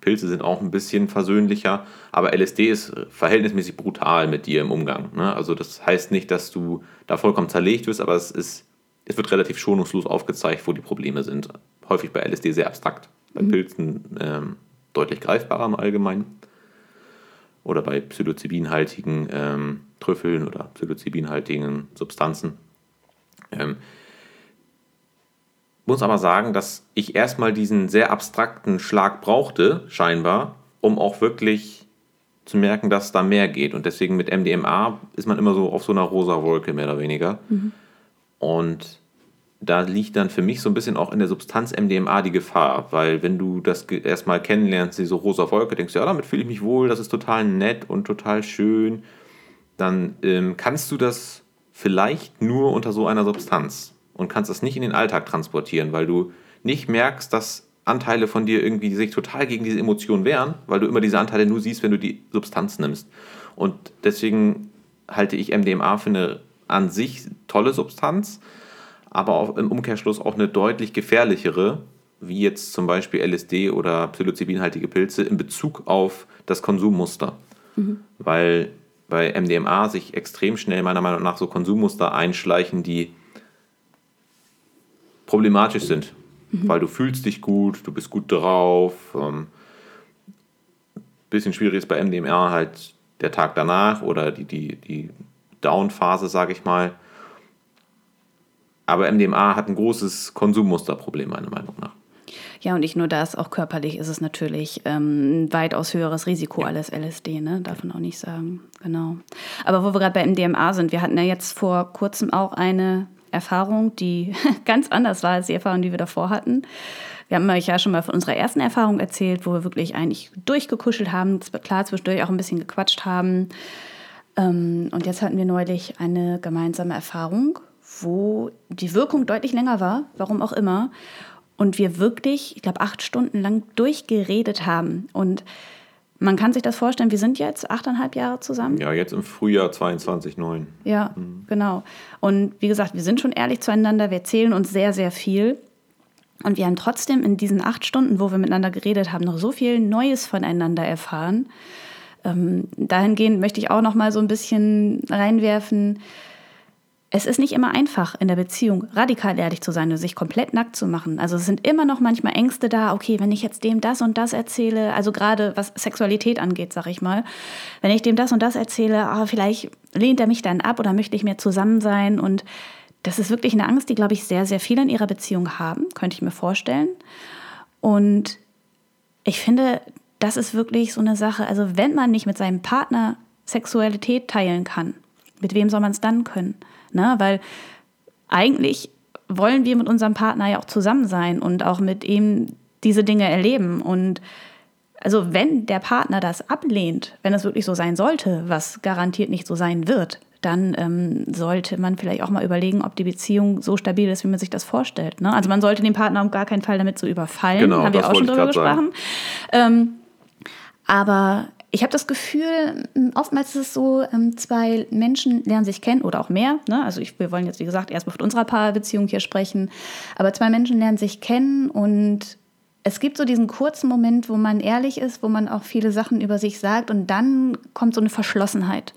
Pilze sind auch ein bisschen versöhnlicher, aber LSD ist verhältnismäßig brutal mit dir im Umgang. Ne? Also das heißt nicht, dass du da vollkommen zerlegt wirst, aber es, ist, es wird relativ schonungslos aufgezeigt, wo die Probleme sind. Häufig bei LSD sehr abstrakt bei mhm. Pilzen ähm, deutlich greifbarer im Allgemeinen. Oder bei psilocybinhaltigen ähm, Trüffeln oder psilocybinhaltigen Substanzen. Ähm, muss aber sagen, dass ich erstmal diesen sehr abstrakten Schlag brauchte, scheinbar, um auch wirklich zu merken, dass da mehr geht. Und deswegen mit MDMA ist man immer so auf so einer rosa Wolke, mehr oder weniger. Mhm. Und da liegt dann für mich so ein bisschen auch in der Substanz MDMA die Gefahr, weil wenn du das erstmal kennenlernst, diese rosa Wolke, denkst du, ja, damit fühle ich mich wohl, das ist total nett und total schön, dann ähm, kannst du das vielleicht nur unter so einer Substanz und kannst das nicht in den Alltag transportieren, weil du nicht merkst, dass Anteile von dir irgendwie sich total gegen diese Emotionen wehren, weil du immer diese Anteile nur siehst, wenn du die Substanz nimmst. Und deswegen halte ich MDMA für eine an sich tolle Substanz, aber auch im Umkehrschluss auch eine deutlich gefährlichere, wie jetzt zum Beispiel LSD oder psilocybinhaltige Pilze in Bezug auf das Konsummuster. Mhm. Weil bei MDMA sich extrem schnell meiner Meinung nach so Konsummuster einschleichen, die problematisch sind. Mhm. Weil du fühlst dich gut, du bist gut drauf. Ähm, bisschen schwierig ist bei MDMA halt der Tag danach oder die, die, die Down-Phase, sage ich mal. Aber MDMA hat ein großes Konsummusterproblem, meiner Meinung nach. Ja, und nicht nur das, auch körperlich ist es natürlich ähm, ein weitaus höheres Risiko ja. als LSD, ne? darf man auch nicht sagen. Genau. Aber wo wir gerade bei MDMA sind, wir hatten ja jetzt vor kurzem auch eine Erfahrung, die ganz anders war als die Erfahrung, die wir davor hatten. Wir haben euch ja schon mal von unserer ersten Erfahrung erzählt, wo wir wirklich eigentlich durchgekuschelt haben, klar zwischendurch auch ein bisschen gequatscht haben. Ähm, und jetzt hatten wir neulich eine gemeinsame Erfahrung, wo die Wirkung deutlich länger war, warum auch immer. Und wir wirklich, ich glaube, acht Stunden lang durchgeredet haben. Und man kann sich das vorstellen, wir sind jetzt achteinhalb Jahre zusammen. Ja, jetzt im Frühjahr 22, 9. Ja, mhm. genau. Und wie gesagt, wir sind schon ehrlich zueinander, wir erzählen uns sehr, sehr viel. Und wir haben trotzdem in diesen acht Stunden, wo wir miteinander geredet haben, noch so viel Neues voneinander erfahren. Ähm, dahingehend möchte ich auch noch mal so ein bisschen reinwerfen, es ist nicht immer einfach, in der Beziehung radikal ehrlich zu sein und sich komplett nackt zu machen. Also es sind immer noch manchmal Ängste da, okay, wenn ich jetzt dem das und das erzähle, also gerade was Sexualität angeht, sag ich mal, wenn ich dem das und das erzähle, oh, vielleicht lehnt er mich dann ab oder möchte ich mehr zusammen sein. Und das ist wirklich eine Angst, die, glaube ich, sehr, sehr viele in ihrer Beziehung haben, könnte ich mir vorstellen. Und ich finde, das ist wirklich so eine Sache, also wenn man nicht mit seinem Partner Sexualität teilen kann, mit wem soll man es dann können? Ne? Weil eigentlich wollen wir mit unserem Partner ja auch zusammen sein und auch mit ihm diese Dinge erleben. Und also wenn der Partner das ablehnt, wenn es wirklich so sein sollte, was garantiert nicht so sein wird, dann ähm, sollte man vielleicht auch mal überlegen, ob die Beziehung so stabil ist, wie man sich das vorstellt. Ne? Also man sollte den Partner um gar keinen Fall damit so überfallen. Genau, haben wir auch schon drüber gesprochen. Ähm, aber ich habe das Gefühl, oftmals ist es so, ähm, zwei Menschen lernen sich kennen oder auch mehr. Ne? Also ich, wir wollen jetzt, wie gesagt, erstmal von unserer Paarbeziehung hier sprechen. Aber zwei Menschen lernen sich kennen und es gibt so diesen kurzen Moment, wo man ehrlich ist, wo man auch viele Sachen über sich sagt und dann kommt so eine Verschlossenheit.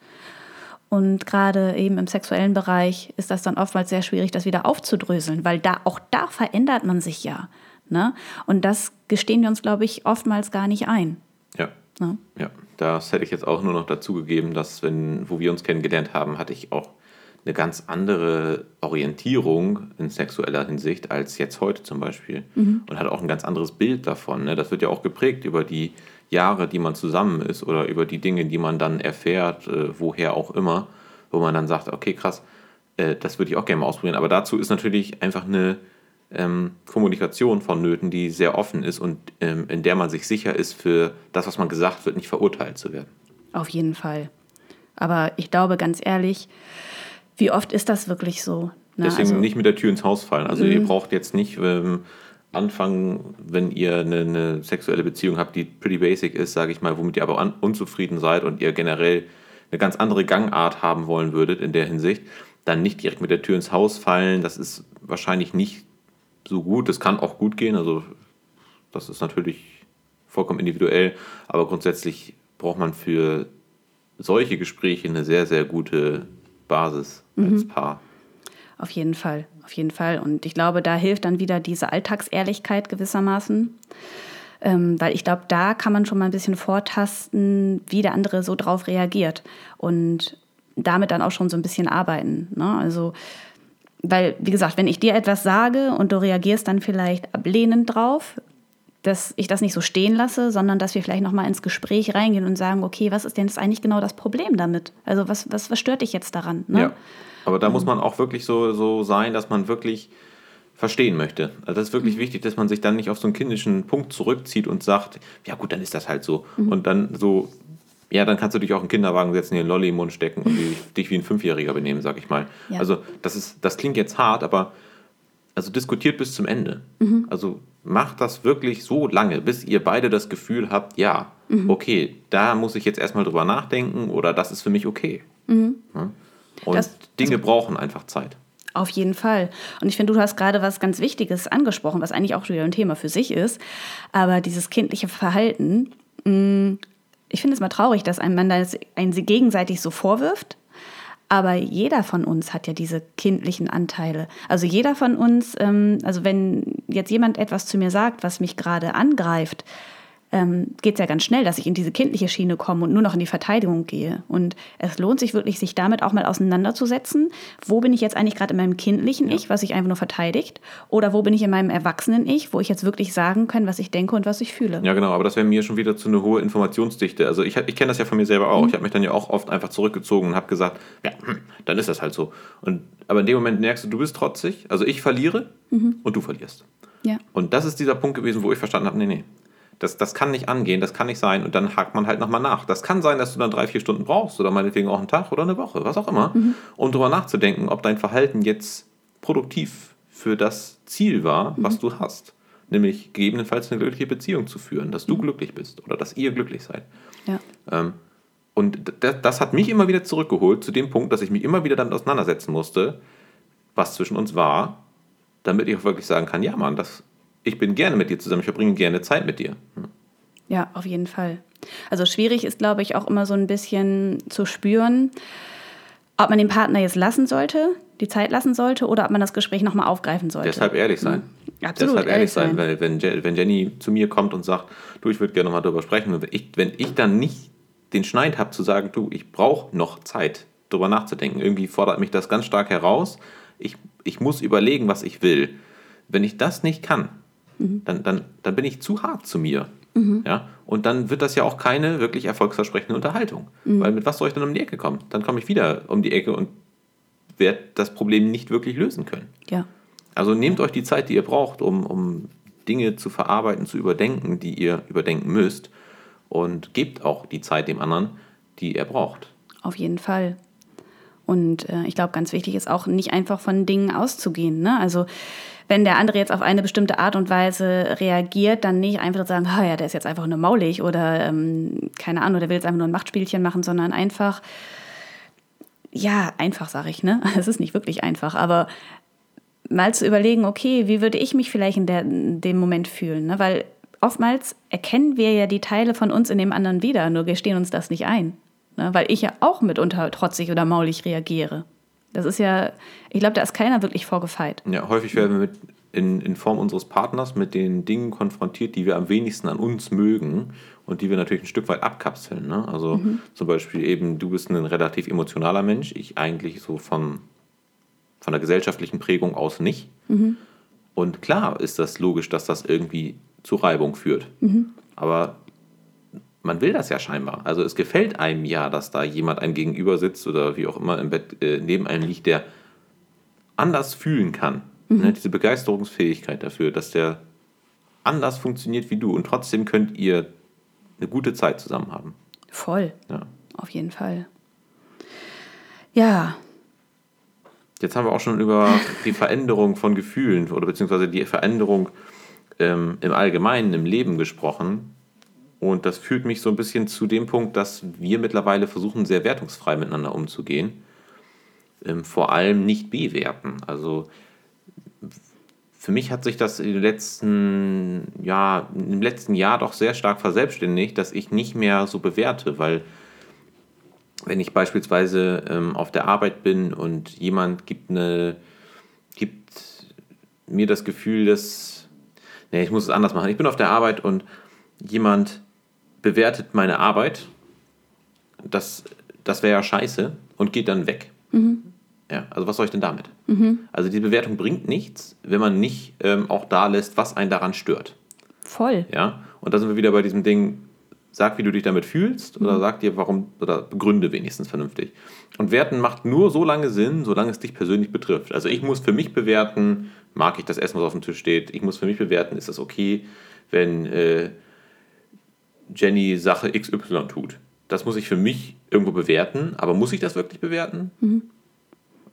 Und gerade eben im sexuellen Bereich ist das dann oftmals sehr schwierig, das wieder aufzudröseln, weil da auch da verändert man sich ja. Ne? Und das gestehen wir uns, glaube ich, oftmals gar nicht ein. Ja. Ne? Ja, das hätte ich jetzt auch nur noch dazu gegeben, dass, wenn, wo wir uns kennengelernt haben, hatte ich auch eine ganz andere Orientierung in sexueller Hinsicht als jetzt heute zum Beispiel. Mhm. Und hatte auch ein ganz anderes Bild davon. Ne? Das wird ja auch geprägt über die Jahre, die man zusammen ist oder über die Dinge, die man dann erfährt, äh, woher auch immer, wo man dann sagt, okay, krass, äh, das würde ich auch gerne mal ausprobieren. Aber dazu ist natürlich einfach eine ähm, Kommunikation vonnöten, die sehr offen ist und ähm, in der man sich sicher ist, für das, was man gesagt wird, nicht verurteilt zu werden. Auf jeden Fall. Aber ich glaube ganz ehrlich, wie oft ist das wirklich so? Ne? Deswegen also, nicht mit der Tür ins Haus fallen. Also ihr mhm. braucht jetzt nicht ähm, anfangen, wenn ihr eine, eine, sexuelle Beziehung habt, die pretty basic ist, sage ich mal, womit ihr aber unzufrieden seid und ihr generell eine ganz andere Gangart haben wollen würdet in der Hinsicht, dann nicht direkt mit der Tür ins Haus fallen. Das ist wahrscheinlich nicht so gut. Das kann auch gut gehen. Also das ist natürlich vollkommen individuell. Aber grundsätzlich braucht man für solche Gespräche eine sehr, sehr gute Basis mhm. als Paar. Auf jeden Fall, auf jeden Fall. Und ich glaube, da hilft dann wieder diese Alltagsehrlichkeit gewissermaßen. Ähm, weil ich glaube, da kann man schon mal ein bisschen vortasten, wie der andere so drauf reagiert. Und damit dann auch schon so ein bisschen arbeiten. Ne? Also weil, wie gesagt, wenn ich dir etwas sage und du reagierst dann vielleicht ablehnend drauf, dass ich das nicht so stehen lasse, sondern dass wir vielleicht nochmal ins Gespräch reingehen und sagen, okay, was ist denn jetzt eigentlich genau das Problem damit? Also was, was, was stört dich jetzt daran? Ne? Ja, aber da muss man auch wirklich so, so sein, dass man wirklich verstehen möchte. Also das ist wirklich mhm. wichtig, dass man sich dann nicht auf so einen kindischen Punkt zurückzieht und sagt, ja gut, dann ist das halt so. Mhm. Und dann so ja, dann kannst du dich auch in den Kinderwagen setzen, dir einen Lolli im Mund stecken und dich wie ein Fünfjähriger benehmen, sag ich mal. Ja. Also das ist, das klingt jetzt hart, aber also diskutiert bis zum Ende. Mhm. Also macht das wirklich so lange, bis ihr beide das Gefühl habt, ja, mhm. okay, da muss ich jetzt erstmal drüber nachdenken oder das ist für mich okay. Mhm. Und das, Dinge also, brauchen einfach Zeit. Auf jeden Fall. Und ich finde, du hast gerade was ganz Wichtiges angesprochen, was eigentlich auch wieder ein Thema für sich ist. Aber dieses kindliche Verhalten, mh, mm, ich finde es mal traurig, dass einem man das einen gegenseitig so vorwirft. Aber jeder von uns hat ja diese kindlichen Anteile. Also jeder von uns, ähm, also wenn jetzt jemand etwas zu mir sagt, was mich gerade angreift, ähm, geht es ja ganz schnell, dass ich in diese kindliche Schiene komme und nur noch in die Verteidigung gehe. Und es lohnt sich wirklich, sich damit auch mal auseinanderzusetzen. Wo bin ich jetzt eigentlich gerade in meinem kindlichen ja. Ich, was sich einfach nur verteidigt? Oder wo bin ich in meinem erwachsenen Ich, wo ich jetzt wirklich sagen kann, was ich denke und was ich fühle? Ja, genau, aber das wäre mir schon wieder zu eine hohe Informationsdichte. Also ich, ich kenne das ja von mir selber auch. Mhm. Ich habe mich dann ja auch oft einfach zurückgezogen und habe gesagt, ja, hm, dann ist das halt so. Und, aber in dem Moment merkst du, du bist trotzig. Also ich verliere mhm. und du verlierst. Ja. Und das ist dieser Punkt gewesen, wo ich verstanden habe, nee, nee, das, das kann nicht angehen, das kann nicht sein. Und dann hakt man halt nochmal nach. Das kann sein, dass du dann drei, vier Stunden brauchst oder meinetwegen auch einen Tag oder eine Woche, was auch immer, mhm. um darüber nachzudenken, ob dein Verhalten jetzt produktiv für das Ziel war, mhm. was du hast. Nämlich gegebenenfalls eine glückliche Beziehung zu führen, dass du mhm. glücklich bist oder dass ihr glücklich seid. Ja. Ähm, und das, das hat mich immer wieder zurückgeholt zu dem Punkt, dass ich mich immer wieder damit auseinandersetzen musste, was zwischen uns war, damit ich auch wirklich sagen kann, ja Mann, das ich bin gerne mit dir zusammen, ich verbringe gerne Zeit mit dir. Hm. Ja, auf jeden Fall. Also schwierig ist, glaube ich, auch immer so ein bisschen zu spüren, ob man den Partner jetzt lassen sollte, die Zeit lassen sollte oder ob man das Gespräch nochmal aufgreifen sollte. Deshalb ehrlich sein. Ja, absolut, Deshalb ehrlich sein, sein. weil wenn, wenn Jenny zu mir kommt und sagt, du, ich würde gerne nochmal darüber sprechen, und wenn ich, wenn ich dann nicht den Schneid habe zu sagen, du, ich brauche noch Zeit, darüber nachzudenken, irgendwie fordert mich das ganz stark heraus, ich, ich muss überlegen, was ich will. Wenn ich das nicht kann, dann, dann, dann bin ich zu hart zu mir. Ja? Und dann wird das ja auch keine wirklich erfolgsversprechende Unterhaltung. Weil mit was soll ich dann um die Ecke kommen? Dann komme ich wieder um die Ecke und werde das Problem nicht wirklich lösen können. Ja. Also nehmt euch die Zeit, die ihr braucht, um, um Dinge zu verarbeiten, zu überdenken, die ihr überdenken müsst. Und gebt auch die Zeit dem anderen, die er braucht. Auf jeden Fall. Und äh, ich glaube, ganz wichtig ist auch nicht einfach von Dingen auszugehen. Ne? Also wenn der andere jetzt auf eine bestimmte Art und Weise reagiert, dann nicht einfach sagen, ja, der ist jetzt einfach nur maulig oder ähm, keine Ahnung, der will jetzt einfach nur ein Machtspielchen machen, sondern einfach, ja, einfach sage ich, ne? Es ist nicht wirklich einfach, aber mal zu überlegen, okay, wie würde ich mich vielleicht in, der, in dem Moment fühlen? Ne? Weil oftmals erkennen wir ja die Teile von uns in dem anderen wieder, nur gestehen uns das nicht ein. Ne? Weil ich ja auch mitunter trotzig oder maulig reagiere. Das ist ja, ich glaube, da ist keiner wirklich vorgefeit. Ja, häufig werden wir mit, in, in Form unseres Partners mit den Dingen konfrontiert, die wir am wenigsten an uns mögen und die wir natürlich ein Stück weit abkapseln. Ne? Also zum Beispiel eben, du bist ein relativ emotionaler Mensch, ich eigentlich so von, von der gesellschaftlichen Prägung aus nicht. Und klar ist das logisch, dass das irgendwie zu Reibung führt. Aber man will das ja scheinbar. Also es gefällt einem ja, dass da jemand einem gegenüber sitzt oder wie auch immer im Bett äh, neben einem liegt, der anders fühlen kann. Ne, diese Begeisterungsfähigkeit dafür, dass der anders funktioniert wie du und trotzdem könnt ihr eine gute Zeit zusammen haben. Voll, Ja. auf jeden Fall. Ja, Jetzt haben wir auch schon über die Veränderung von Gefühlen oder beziehungsweise die Veränderung ähm, im Allgemeinen im Leben gesprochen. Und das führt mich so ein bisschen zu dem Punkt, dass wir mittlerweile versuchen, sehr wertungsfrei miteinander umzugehen. Ähm, vor allem nicht bewerten. Also für mich hat sich das den letzten, ja, im letzten Jahr doch sehr stark verselbstständigt, dass ich nicht mehr so bewerte, weil wenn ich beispielsweise ähm, auf der Arbeit bin und jemand gibt eine, gibt mir das Gefühl, dass, nee, ich muss es anders machen. Ich bin auf der Arbeit und jemand bewertet meine Arbeit, das, das wäre ja scheiße und geht dann weg. Ja, also was soll ich denn damit? Also die Bewertung bringt nichts, wenn man nicht ähm, auch da lässt, was einen daran stört. voll. Ja, und da sind wir wieder bei diesem Ding, sag, wie du dich damit fühlst oder sag dir, warum, oder begründe wenigstens vernünftig. Und werten macht nur so lange Sinn, solange es dich persönlich betrifft. Also ich muss für mich bewerten, mag ich das Essen, was auf dem Tisch steht, ich muss für mich bewerten, ist das okay, wenn äh, Jenny Sache XY tut. Das muss ich für mich irgendwo bewerten, aber muss ich das wirklich bewerten?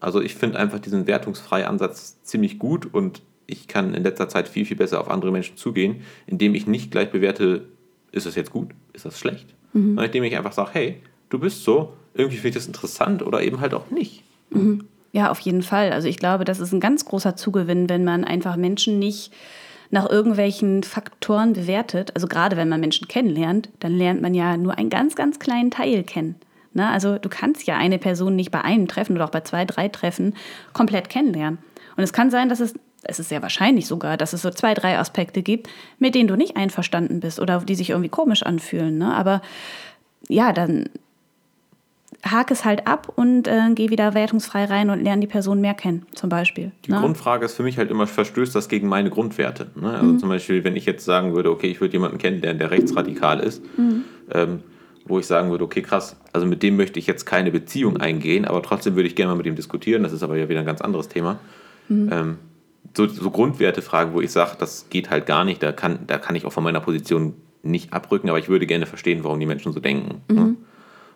Also ich finde einfach diesen wertungsfreien Ansatz ziemlich gut und ich kann in letzter Zeit viel, viel besser auf andere Menschen zugehen, indem ich nicht gleich bewerte, ist das jetzt gut, ist das schlecht, sondern indem ich einfach sage, hey, du bist so, irgendwie finde ich das interessant oder eben halt auch nicht. Ja, auf jeden Fall. Also ich glaube, das ist ein ganz großer Zugewinn, wenn man einfach Menschen nicht nach irgendwelchen Faktoren bewertet. Also gerade wenn man Menschen kennenlernt, dann lernt man ja nur einen ganz, ganz kleinen Teil kennen. Ne? Also du kannst ja eine Person nicht bei einem Treffen oder auch bei zwei, drei Treffen komplett kennenlernen. Und es kann sein, dass es, es ist sehr wahrscheinlich sogar, dass es so zwei, drei Aspekte gibt, mit denen du nicht einverstanden bist oder die sich irgendwie komisch anfühlen. Ne? Aber ja, dann hake es halt ab und äh, geh wieder wertungsfrei rein und lerne die Person mehr kennen, zum Beispiel. Die ne? Grundfrage ist für mich halt immer, verstößt das gegen meine Grundwerte? Ne? Also zum Beispiel, wenn ich jetzt sagen würde, okay, ich würde jemanden kennenlernen, der rechtsradikal ist, ähm, wo ich sagen würde, okay, krass, also mit dem möchte ich jetzt keine Beziehung eingehen, aber trotzdem würde ich gerne mal mit ihm diskutieren, das ist aber ja wieder ein ganz anderes Thema. Ähm, so, so Grundwertefragen, wo ich sage, das geht halt gar nicht, da kann, da kann ich auch von meiner Position nicht abrücken, aber ich würde gerne verstehen, warum die Menschen so denken. Ne?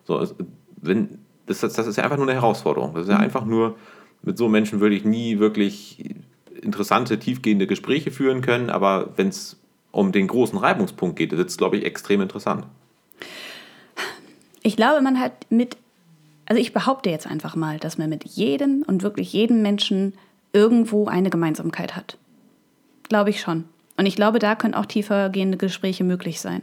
So, es- wenn, das, das ist ja einfach nur eine Herausforderung. Das ist ja einfach nur, mit so Menschen würde ich nie wirklich interessante, tiefgehende Gespräche führen können, aber wenn es um den großen Reibungspunkt geht, wird es, glaube ich, extrem interessant. Ich glaube, man hat mit, also ich behaupte jetzt einfach mal, dass man mit jedem und wirklich jedem Menschen irgendwo eine Gemeinsamkeit hat. Glaube ich schon. Und ich glaube, da können auch tiefergehende Gespräche möglich sein.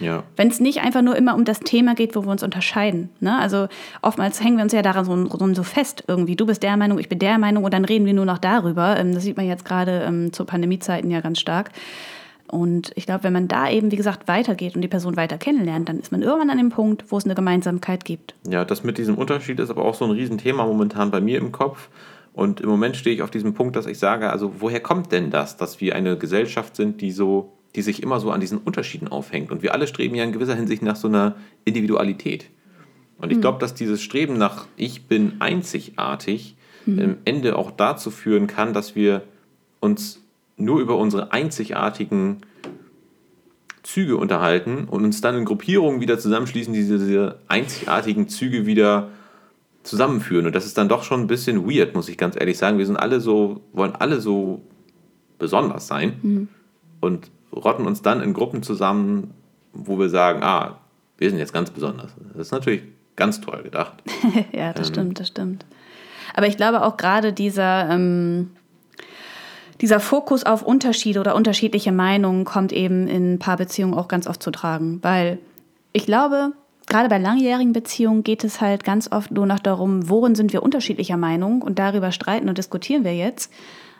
Ja. Wenn es nicht einfach nur immer um das Thema geht, wo wir uns unterscheiden. Ne? Also oftmals hängen wir uns ja daran so, so, fest irgendwie. Du bist der Meinung, ich bin der Meinung und dann reden wir nur noch darüber. Ähm, das sieht man jetzt gerade ähm, zu Pandemiezeiten ja ganz stark. Und ich glaube, wenn man da eben, wie gesagt, weitergeht und die Person weiter kennenlernt, dann ist man irgendwann an dem Punkt, wo es eine Gemeinsamkeit gibt. Ja, das mit diesem Unterschied ist aber auch so ein Riesenthema momentan bei mir im Kopf. Und im Moment stehe ich auf diesem Punkt, dass ich sage, also woher kommt denn das, dass wir eine Gesellschaft sind, die so, die sich immer so an diesen Unterschieden aufhängt? Und wir alle streben ja in gewisser Hinsicht nach so einer Individualität. Und ich mhm. glaube, dass dieses Streben nach ich bin einzigartig mhm. am Ende auch dazu führen kann, dass wir uns nur über unsere einzigartigen Züge unterhalten und uns dann in Gruppierungen wieder zusammenschließen, die diese einzigartigen Züge wieder zusammenführen. Und das ist dann doch schon ein bisschen weird, muss ich ganz ehrlich sagen. Wir sind alle so, wollen alle so besonders sein mhm. und rotten uns dann in Gruppen zusammen, wo wir sagen, ah, wir sind jetzt ganz besonders. Das ist natürlich ganz toll gedacht. ja, das ähm, stimmt, das stimmt. Aber ich glaube auch gerade dieser, ähm, dieser Fokus auf Unterschiede oder unterschiedliche Meinungen kommt eben in Paarbeziehungen auch ganz oft zu tragen. Weil ich glaube, gerade bei langjährigen Beziehungen geht es halt ganz oft nur noch darum, worin sind wir unterschiedlicher Meinung und darüber streiten und diskutieren wir jetzt,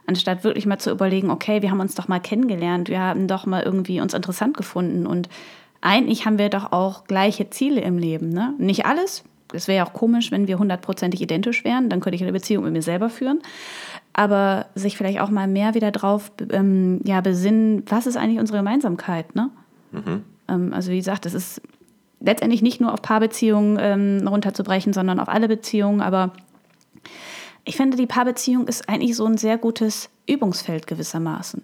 anstatt wirklich mal zu überlegen, okay, wir haben uns doch mal kennengelernt, wir haben doch mal irgendwie uns interessant gefunden und eigentlich haben wir doch auch gleiche Ziele im Leben. Ne? Nicht alles, es wäre ja auch komisch, wenn wir hundertprozentig identisch wären, dann könnte ich eine Beziehung mit mir selber führen. Aber sich vielleicht auch mal mehr wieder drauf ähm, ja, besinnen, was ist eigentlich unsere Gemeinsamkeit, ne? Mhm. Ähm, also wie gesagt, das ist letztendlich nicht nur auf Paarbeziehungen ähm, runterzubrechen, sondern auf alle Beziehungen. Aber ich finde, die Paarbeziehung ist eigentlich so ein sehr gutes Übungsfeld gewissermaßen.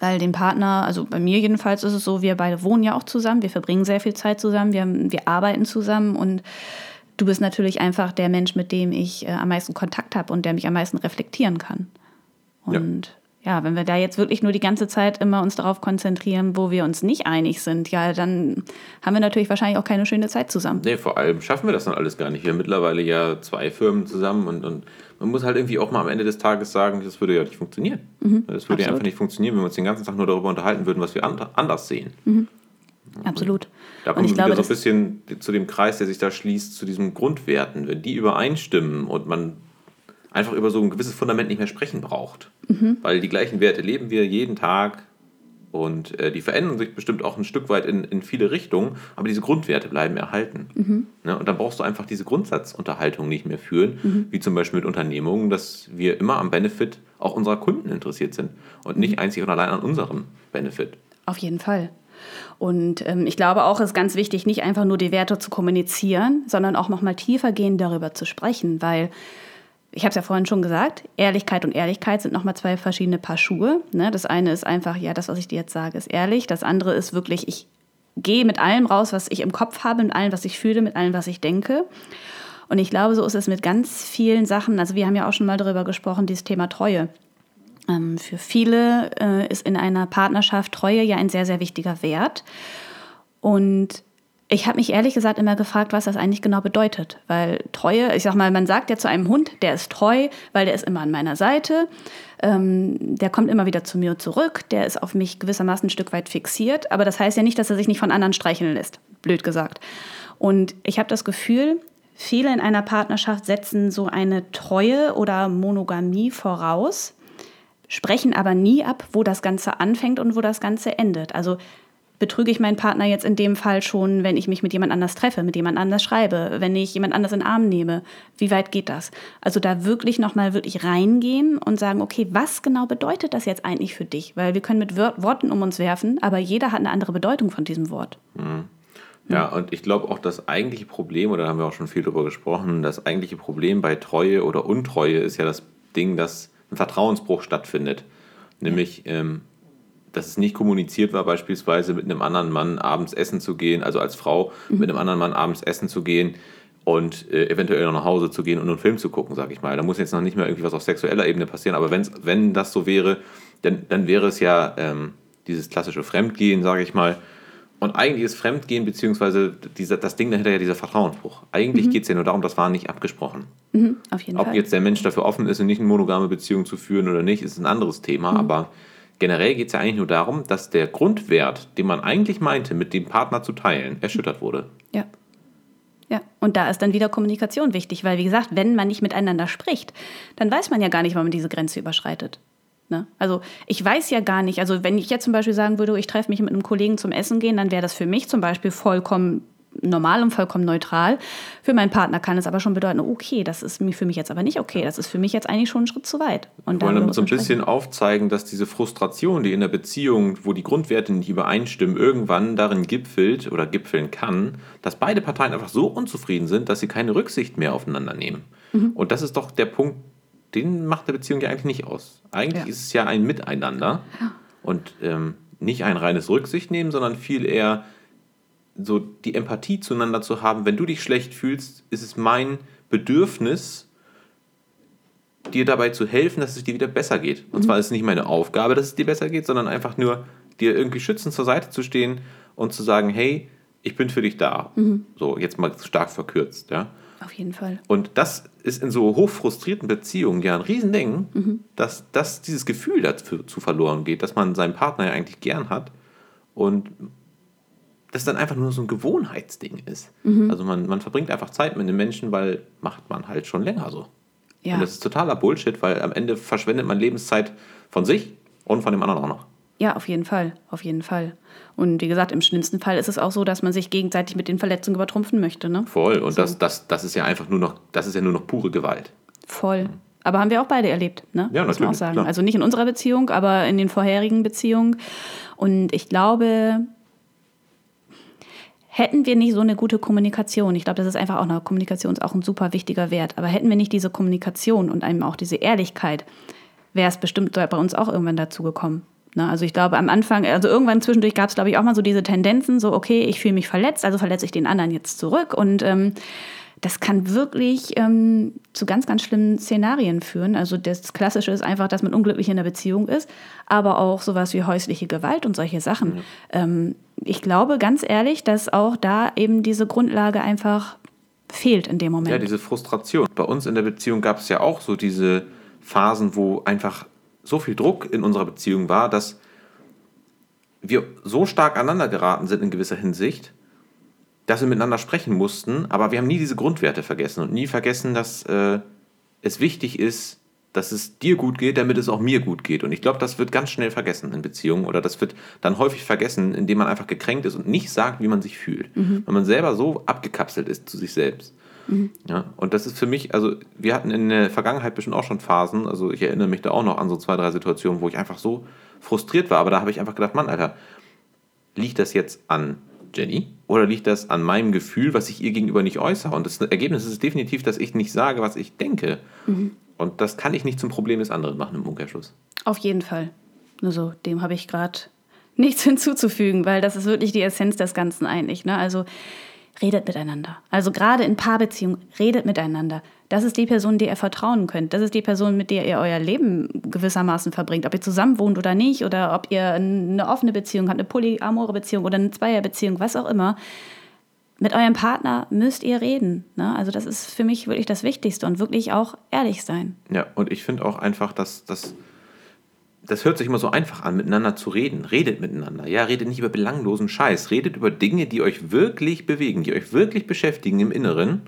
Weil den Partner, also bei mir jedenfalls ist es so, wir beide wohnen ja auch zusammen, wir verbringen sehr viel Zeit zusammen, wir, wir arbeiten zusammen und du bist natürlich einfach der Mensch, mit dem ich äh, am meisten Kontakt habe und der mich am meisten reflektieren kann. Und ja, wenn wir da jetzt wirklich nur die ganze Zeit immer uns darauf konzentrieren, wo wir uns nicht einig sind, ja, dann haben wir natürlich wahrscheinlich auch keine schöne Zeit zusammen. Nee, vor allem schaffen wir das dann alles gar nicht. Wir haben mittlerweile ja zwei Firmen zusammen und, und man muss halt irgendwie auch mal am Ende des Tages sagen, das würde ja nicht funktionieren. Mhm, das würde ja einfach nicht funktionieren, wenn wir uns den ganzen Tag nur darüber unterhalten würden, was wir anders sehen. Mhm. Absolut. Da kommen wir wieder glaube, so ein bisschen zu dem Kreis, der sich da schließt, zu diesen Grundwerten. Wenn die übereinstimmen und man einfach über so ein gewisses Fundament nicht mehr sprechen braucht. Mhm. Weil die gleichen Werte leben wir jeden Tag und äh, die verändern sich bestimmt auch ein Stück weit in, in viele Richtungen, aber diese Grundwerte bleiben erhalten. Mhm. Ja, und dann brauchst du einfach diese Grundsatzunterhaltung nicht mehr führen, mhm. wie zum Beispiel mit Unternehmungen, dass wir immer am Benefit auch unserer Kunden interessiert sind und nicht mhm. einzig und allein an unserem Benefit. Auf jeden Fall. Und ähm, ich glaube auch, es ist ganz wichtig, nicht einfach nur die Werte zu kommunizieren, sondern auch nochmal tiefer gehen, darüber zu sprechen, weil ich habe es ja vorhin schon gesagt, Ehrlichkeit und Ehrlichkeit sind nochmal zwei verschiedene Paar Schuhe. Ne? Das eine ist einfach, ja, das, was ich dir jetzt sage, ist ehrlich. Das andere ist wirklich, ich gehe mit allem raus, was ich im Kopf habe, mit allem, was ich fühle, mit allem, was ich denke. Und ich glaube, so ist es mit ganz vielen Sachen. Also wir haben ja auch schon mal darüber gesprochen, dieses Thema Treue. Ähm, für viele äh, ist in einer Partnerschaft Treue ja ein sehr, sehr wichtiger Wert. Und ich habe mich ehrlich gesagt immer gefragt, was das eigentlich genau bedeutet. Weil Treue, ich sag mal, man sagt ja zu einem Hund, der ist treu, weil der ist immer an meiner Seite, ähm, der kommt immer wieder zu mir zurück, der ist auf mich gewissermaßen ein Stück weit fixiert. Aber das heißt ja nicht, dass er sich nicht von anderen streicheln lässt, blöd gesagt. Und ich habe das Gefühl, viele in einer Partnerschaft setzen so eine Treue oder Monogamie voraus, sprechen aber nie ab, wo das Ganze anfängt und wo das Ganze endet. Also betrüge ich meinen Partner jetzt in dem Fall schon, wenn ich mich mit jemand anders treffe, mit jemand anders schreibe, wenn ich jemand anders in den Arm nehme? Wie weit geht das? Also da wirklich nochmal wirklich reingehen und sagen, okay, was genau bedeutet das jetzt eigentlich für dich? Weil wir können mit Worten um uns werfen, aber jeder hat eine andere Bedeutung von diesem Wort. Mhm. Ja, und ich glaube auch, das eigentliche Problem, oder da haben wir auch schon viel drüber gesprochen, das eigentliche Problem bei Treue oder Untreue ist ja das Ding, dass ein Vertrauensbruch stattfindet. Nämlich, ähm, dass es nicht kommuniziert war, beispielsweise mit einem anderen Mann abends essen zu gehen, also als Frau mhm. mit einem anderen Mann abends essen zu gehen und äh, eventuell noch nach Hause zu gehen und einen Film zu gucken, sag ich mal. Da muss jetzt noch nicht mehr irgendwie was auf sexueller Ebene passieren, aber wenn's, wenn das so wäre, dann, dann wäre es ja ähm, dieses klassische Fremdgehen, sage ich mal. Und eigentlich ist Fremdgehen, beziehungsweise dieser, das Ding dahinter ja dieser Vertrauensbruch. Eigentlich mhm. geht es ja nur darum, das war nicht abgesprochen. Mhm, auf jeden Ob Fall. jetzt der Mensch dafür offen ist, eine nicht monogame Beziehung zu führen oder nicht, ist ein anderes Thema, mhm. aber generell geht es ja eigentlich nur darum, dass der Grundwert, den man eigentlich meinte, mit dem Partner zu teilen, erschüttert wurde. Ja. Ja, und da ist dann wieder Kommunikation wichtig, weil wie gesagt, wenn man nicht miteinander spricht, dann weiß man ja gar nicht, wann man diese Grenze überschreitet. Ne? Also ich weiß ja gar nicht, also wenn ich jetzt zum Beispiel sagen würde, ich treffe mich mit einem Kollegen zum Essen gehen, dann wäre das für mich zum Beispiel vollkommen normal und vollkommen neutral. Für meinen Partner kann es aber schon bedeuten, okay, das ist für mich jetzt aber nicht okay. Das ist für mich jetzt eigentlich schon ein Schritt zu weit. Und Wir wollen damit so ein bisschen aufzeigen, dass diese Frustration, die in der Beziehung, wo die Grundwerte nicht übereinstimmen, irgendwann darin gipfelt oder gipfeln kann, dass beide Parteien einfach so unzufrieden sind, dass sie keine Rücksicht mehr aufeinander nehmen. Mhm. Und das ist doch der Punkt, den macht der Beziehung ja eigentlich nicht aus. Eigentlich ja. ist es ja ein Miteinander ja. und ähm, nicht ein reines Rücksicht nehmen, sondern viel eher so die Empathie zueinander zu haben, wenn du dich schlecht fühlst, ist es mein Bedürfnis, dir dabei zu helfen, dass es dir wieder besser geht. Und mhm. zwar ist es nicht meine Aufgabe, dass es dir besser geht, sondern einfach nur dir irgendwie schützend zur Seite zu stehen und zu sagen, hey, ich bin für dich da. Mhm. So, jetzt mal stark verkürzt, ja. Auf jeden Fall. Und das ist in so hochfrustrierten Beziehungen ja ein Riesending, mhm. dass, dass dieses Gefühl dazu zu verloren geht, dass man seinen Partner ja eigentlich gern hat und das dann einfach nur so ein Gewohnheitsding ist. Mhm. Also man, man verbringt einfach Zeit mit einem Menschen, weil macht man halt schon länger so. Ja. Und das ist totaler Bullshit, weil am Ende verschwendet man Lebenszeit von sich und von dem anderen auch noch. Ja, auf jeden Fall, auf jeden Fall. Und wie gesagt, im schlimmsten Fall ist es auch so, dass man sich gegenseitig mit den Verletzungen übertrumpfen möchte. Ne? Voll. Und so. das, das, das ist ja einfach nur noch, das ist ja nur noch pure Gewalt. Voll. Aber haben wir auch beide erlebt, ne? Ja, Muss man auch sagen. Klar. Also nicht in unserer Beziehung, aber in den vorherigen Beziehungen. Und ich glaube, hätten wir nicht so eine gute Kommunikation, ich glaube, das ist einfach auch eine Kommunikation, ist auch ein super wichtiger Wert, aber hätten wir nicht diese Kommunikation und einem auch diese Ehrlichkeit, wäre es bestimmt bei uns auch irgendwann dazu gekommen. Ne? Also ich glaube, am Anfang, also irgendwann zwischendurch gab es, glaube ich, auch mal so diese Tendenzen, so, okay, ich fühle mich verletzt, also verletze ich den anderen jetzt zurück und ähm, das kann wirklich ähm, zu ganz, ganz schlimmen Szenarien führen. Also das Klassische ist einfach, dass man unglücklich in der Beziehung ist, aber auch sowas wie häusliche Gewalt und solche Sachen. Mhm. Ähm, ich glaube ganz ehrlich, dass auch da eben diese Grundlage einfach fehlt in dem Moment. Ja, diese Frustration. Bei uns in der Beziehung gab es ja auch so diese Phasen, wo einfach so viel Druck in unserer Beziehung war, dass wir so stark aneinander geraten sind in gewisser Hinsicht, dass wir miteinander sprechen mussten, aber wir haben nie diese Grundwerte vergessen und nie vergessen, dass äh, es wichtig ist, dass es dir gut geht, damit es auch mir gut geht. Und ich glaube, das wird ganz schnell vergessen in Beziehungen oder das wird dann häufig vergessen, indem man einfach gekränkt ist und nicht sagt, wie man sich fühlt. Mhm. Wenn man selber so abgekapselt ist zu sich selbst. Mhm. Ja, und das ist für mich, also wir hatten in der Vergangenheit bestimmt auch schon Phasen, also ich erinnere mich da auch noch an so zwei, drei Situationen, wo ich einfach so frustriert war, aber da habe ich einfach gedacht, Mann, Alter, liegt das jetzt an Jenny? Oder liegt das an meinem Gefühl, was ich ihr gegenüber nicht äußere? Und das Ergebnis ist definitiv, dass ich nicht sage, was ich denke. Mhm. Und das kann ich nicht zum Problem des anderen machen im Umkehrschluss. Auf jeden Fall. Also dem habe ich gerade nichts hinzuzufügen, weil das ist wirklich die Essenz des Ganzen eigentlich. Ne? Also redet miteinander. Also gerade in Paarbeziehungen, redet miteinander. Das ist die Person, der ihr vertrauen könnt. Das ist die Person, mit der ihr euer Leben gewissermaßen verbringt. Ob ihr zusammen wohnt oder nicht, oder ob ihr eine offene Beziehung habt, eine polyamore Beziehung oder eine Zweierbeziehung, was auch immer. Mit eurem Partner müsst ihr reden. Ne? Also das ist für mich wirklich das Wichtigste und wirklich auch ehrlich sein. Ja, und ich finde auch einfach, dass das das hört sich immer so einfach an, miteinander zu reden. Redet miteinander. Ja, redet nicht über belanglosen Scheiß. Redet über Dinge, die euch wirklich bewegen, die euch wirklich beschäftigen im Inneren.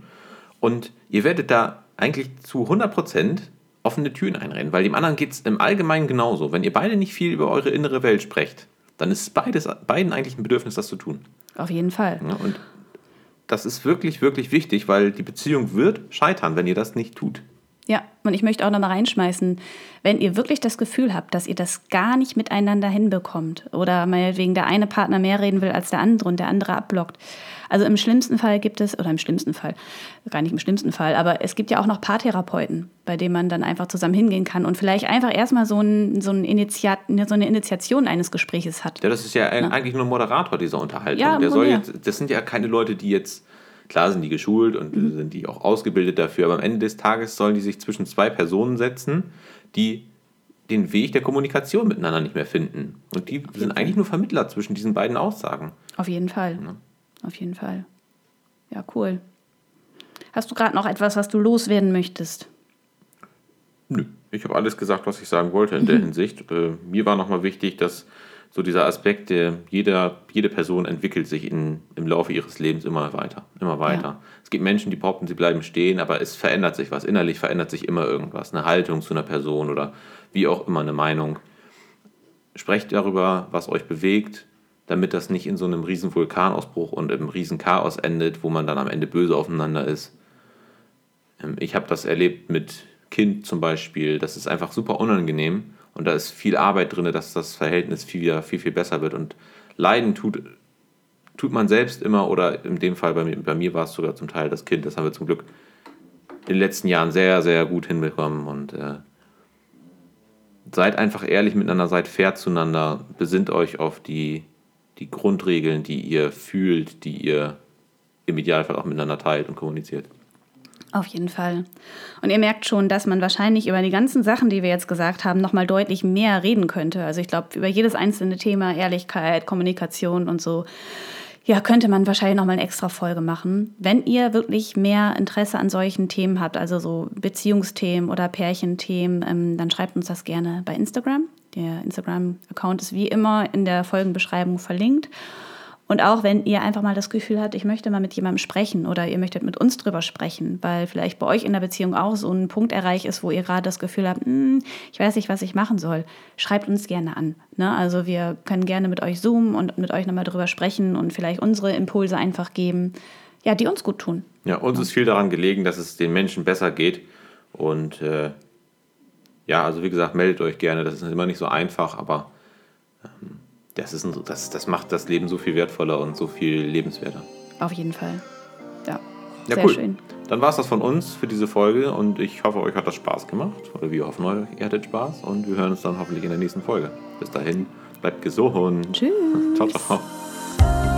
Und ihr werdet da eigentlich zu 100% offene Türen einrennen, weil dem anderen geht es im Allgemeinen genauso. Wenn ihr beide nicht viel über eure innere Welt sprecht, dann ist beides, beiden eigentlich ein Bedürfnis, das zu tun. Auf jeden Fall. Ja, und das ist wirklich, wirklich wichtig, weil die Beziehung wird scheitern, wenn ihr das nicht tut. Ja, und ich möchte auch noch mal reinschmeißen, wenn ihr wirklich das Gefühl habt, dass ihr das gar nicht miteinander hinbekommt oder meinetwegen der eine Partner mehr reden will als der andere und der andere abblockt. Also im schlimmsten Fall gibt es, oder im schlimmsten Fall, gar nicht im schlimmsten Fall, aber es gibt ja auch noch Paartherapeuten, bei denen man dann einfach zusammen hingehen kann und vielleicht einfach erstmal so, ein, so, ein Initiat, so eine Initiation eines Gespräches hat. Ja, das ist ja, ja. eigentlich nur ein Moderator dieser Unterhaltung. Ja, der soll jetzt, das sind ja keine Leute, die jetzt Klar sind die geschult und mhm. sind die auch ausgebildet dafür, aber am Ende des Tages sollen die sich zwischen zwei Personen setzen, die den Weg der Kommunikation miteinander nicht mehr finden. Und die sind eigentlich nur Vermittler zwischen diesen beiden Aussagen. Auf jeden Fall. Ja. Auf jeden Fall. Ja, cool. Hast du gerade noch etwas, was du loswerden möchtest? Nö, ich habe alles gesagt, was ich sagen wollte in der Hinsicht. Äh, mir war nochmal wichtig, dass so dieser Aspekt, der jeder, jede Person entwickelt sich in, im Laufe ihres Lebens immer weiter, immer weiter. Ja. Es gibt Menschen, die behaupten, sie bleiben stehen, aber es verändert sich was. Innerlich verändert sich immer irgendwas. Eine Haltung zu einer Person oder wie auch immer eine Meinung. Sprecht darüber, was euch bewegt, damit das nicht in so einem riesen Vulkanausbruch und im riesen Chaos endet, wo man dann am Ende böse aufeinander ist. Ähm, ich habe das erlebt mit Kind zum Beispiel. Das ist einfach super unangenehm und da ist viel Arbeit drin, dass das Verhältnis viel, viel, viel besser wird. Und Leiden tut, tut man selbst immer, oder in dem Fall bei mir, bei mir war es sogar zum Teil das Kind. Das haben wir zum Glück in den letzten Jahren sehr, sehr gut hinbekommen. Und äh, seid einfach ehrlich miteinander, seid fair zueinander, besinnt euch auf die, die Grundregeln, die ihr fühlt, die ihr im Idealfall auch miteinander teilt und kommuniziert. Auf jeden Fall. Und ihr merkt schon, dass man wahrscheinlich über die ganzen Sachen, die wir jetzt gesagt haben, nochmal deutlich mehr reden könnte. Also ich glaube, über jedes einzelne Thema, Ehrlichkeit, Kommunikation und so, ja, könnte man wahrscheinlich nochmal eine extra Folge machen. Wenn ihr wirklich mehr Interesse an solchen Themen habt, also so Beziehungsthemen oder Pärchenthemen, ähm, dann schreibt uns das gerne bei Instagram. Der Instagram-Account ist wie immer in der Folgenbeschreibung verlinkt. Und auch wenn ihr einfach mal das Gefühl habt, ich möchte mal mit jemandem sprechen oder ihr möchtet mit uns drüber sprechen, weil vielleicht bei euch in der Beziehung auch so ein Punkt erreicht ist, wo ihr gerade das Gefühl habt, hm, ich weiß nicht, was ich machen soll, schreibt uns gerne an. Ne? Also wir können gerne mit euch zoomen und mit euch nochmal drüber sprechen und vielleicht unsere Impulse einfach geben, ja, die uns gut tun. Ja, uns ja. ist viel daran gelegen, dass es den Menschen besser geht. Und äh, ja, also wie gesagt, meldet euch gerne. Das ist immer nicht so einfach, aber ähm, das, ist ein, das, das macht das Leben so viel wertvoller und so viel lebenswerter. Auf jeden Fall. Ja. Ja, Sehr cool. schön. Dann war es das von uns für diese Folge und ich hoffe, euch hat das Spaß gemacht. Oder wir hoffen, ihr hattet Spaß und wir hören uns dann hoffentlich in der nächsten Folge. Bis dahin, bleibt gesund. Tschüss. Ciao, ciao.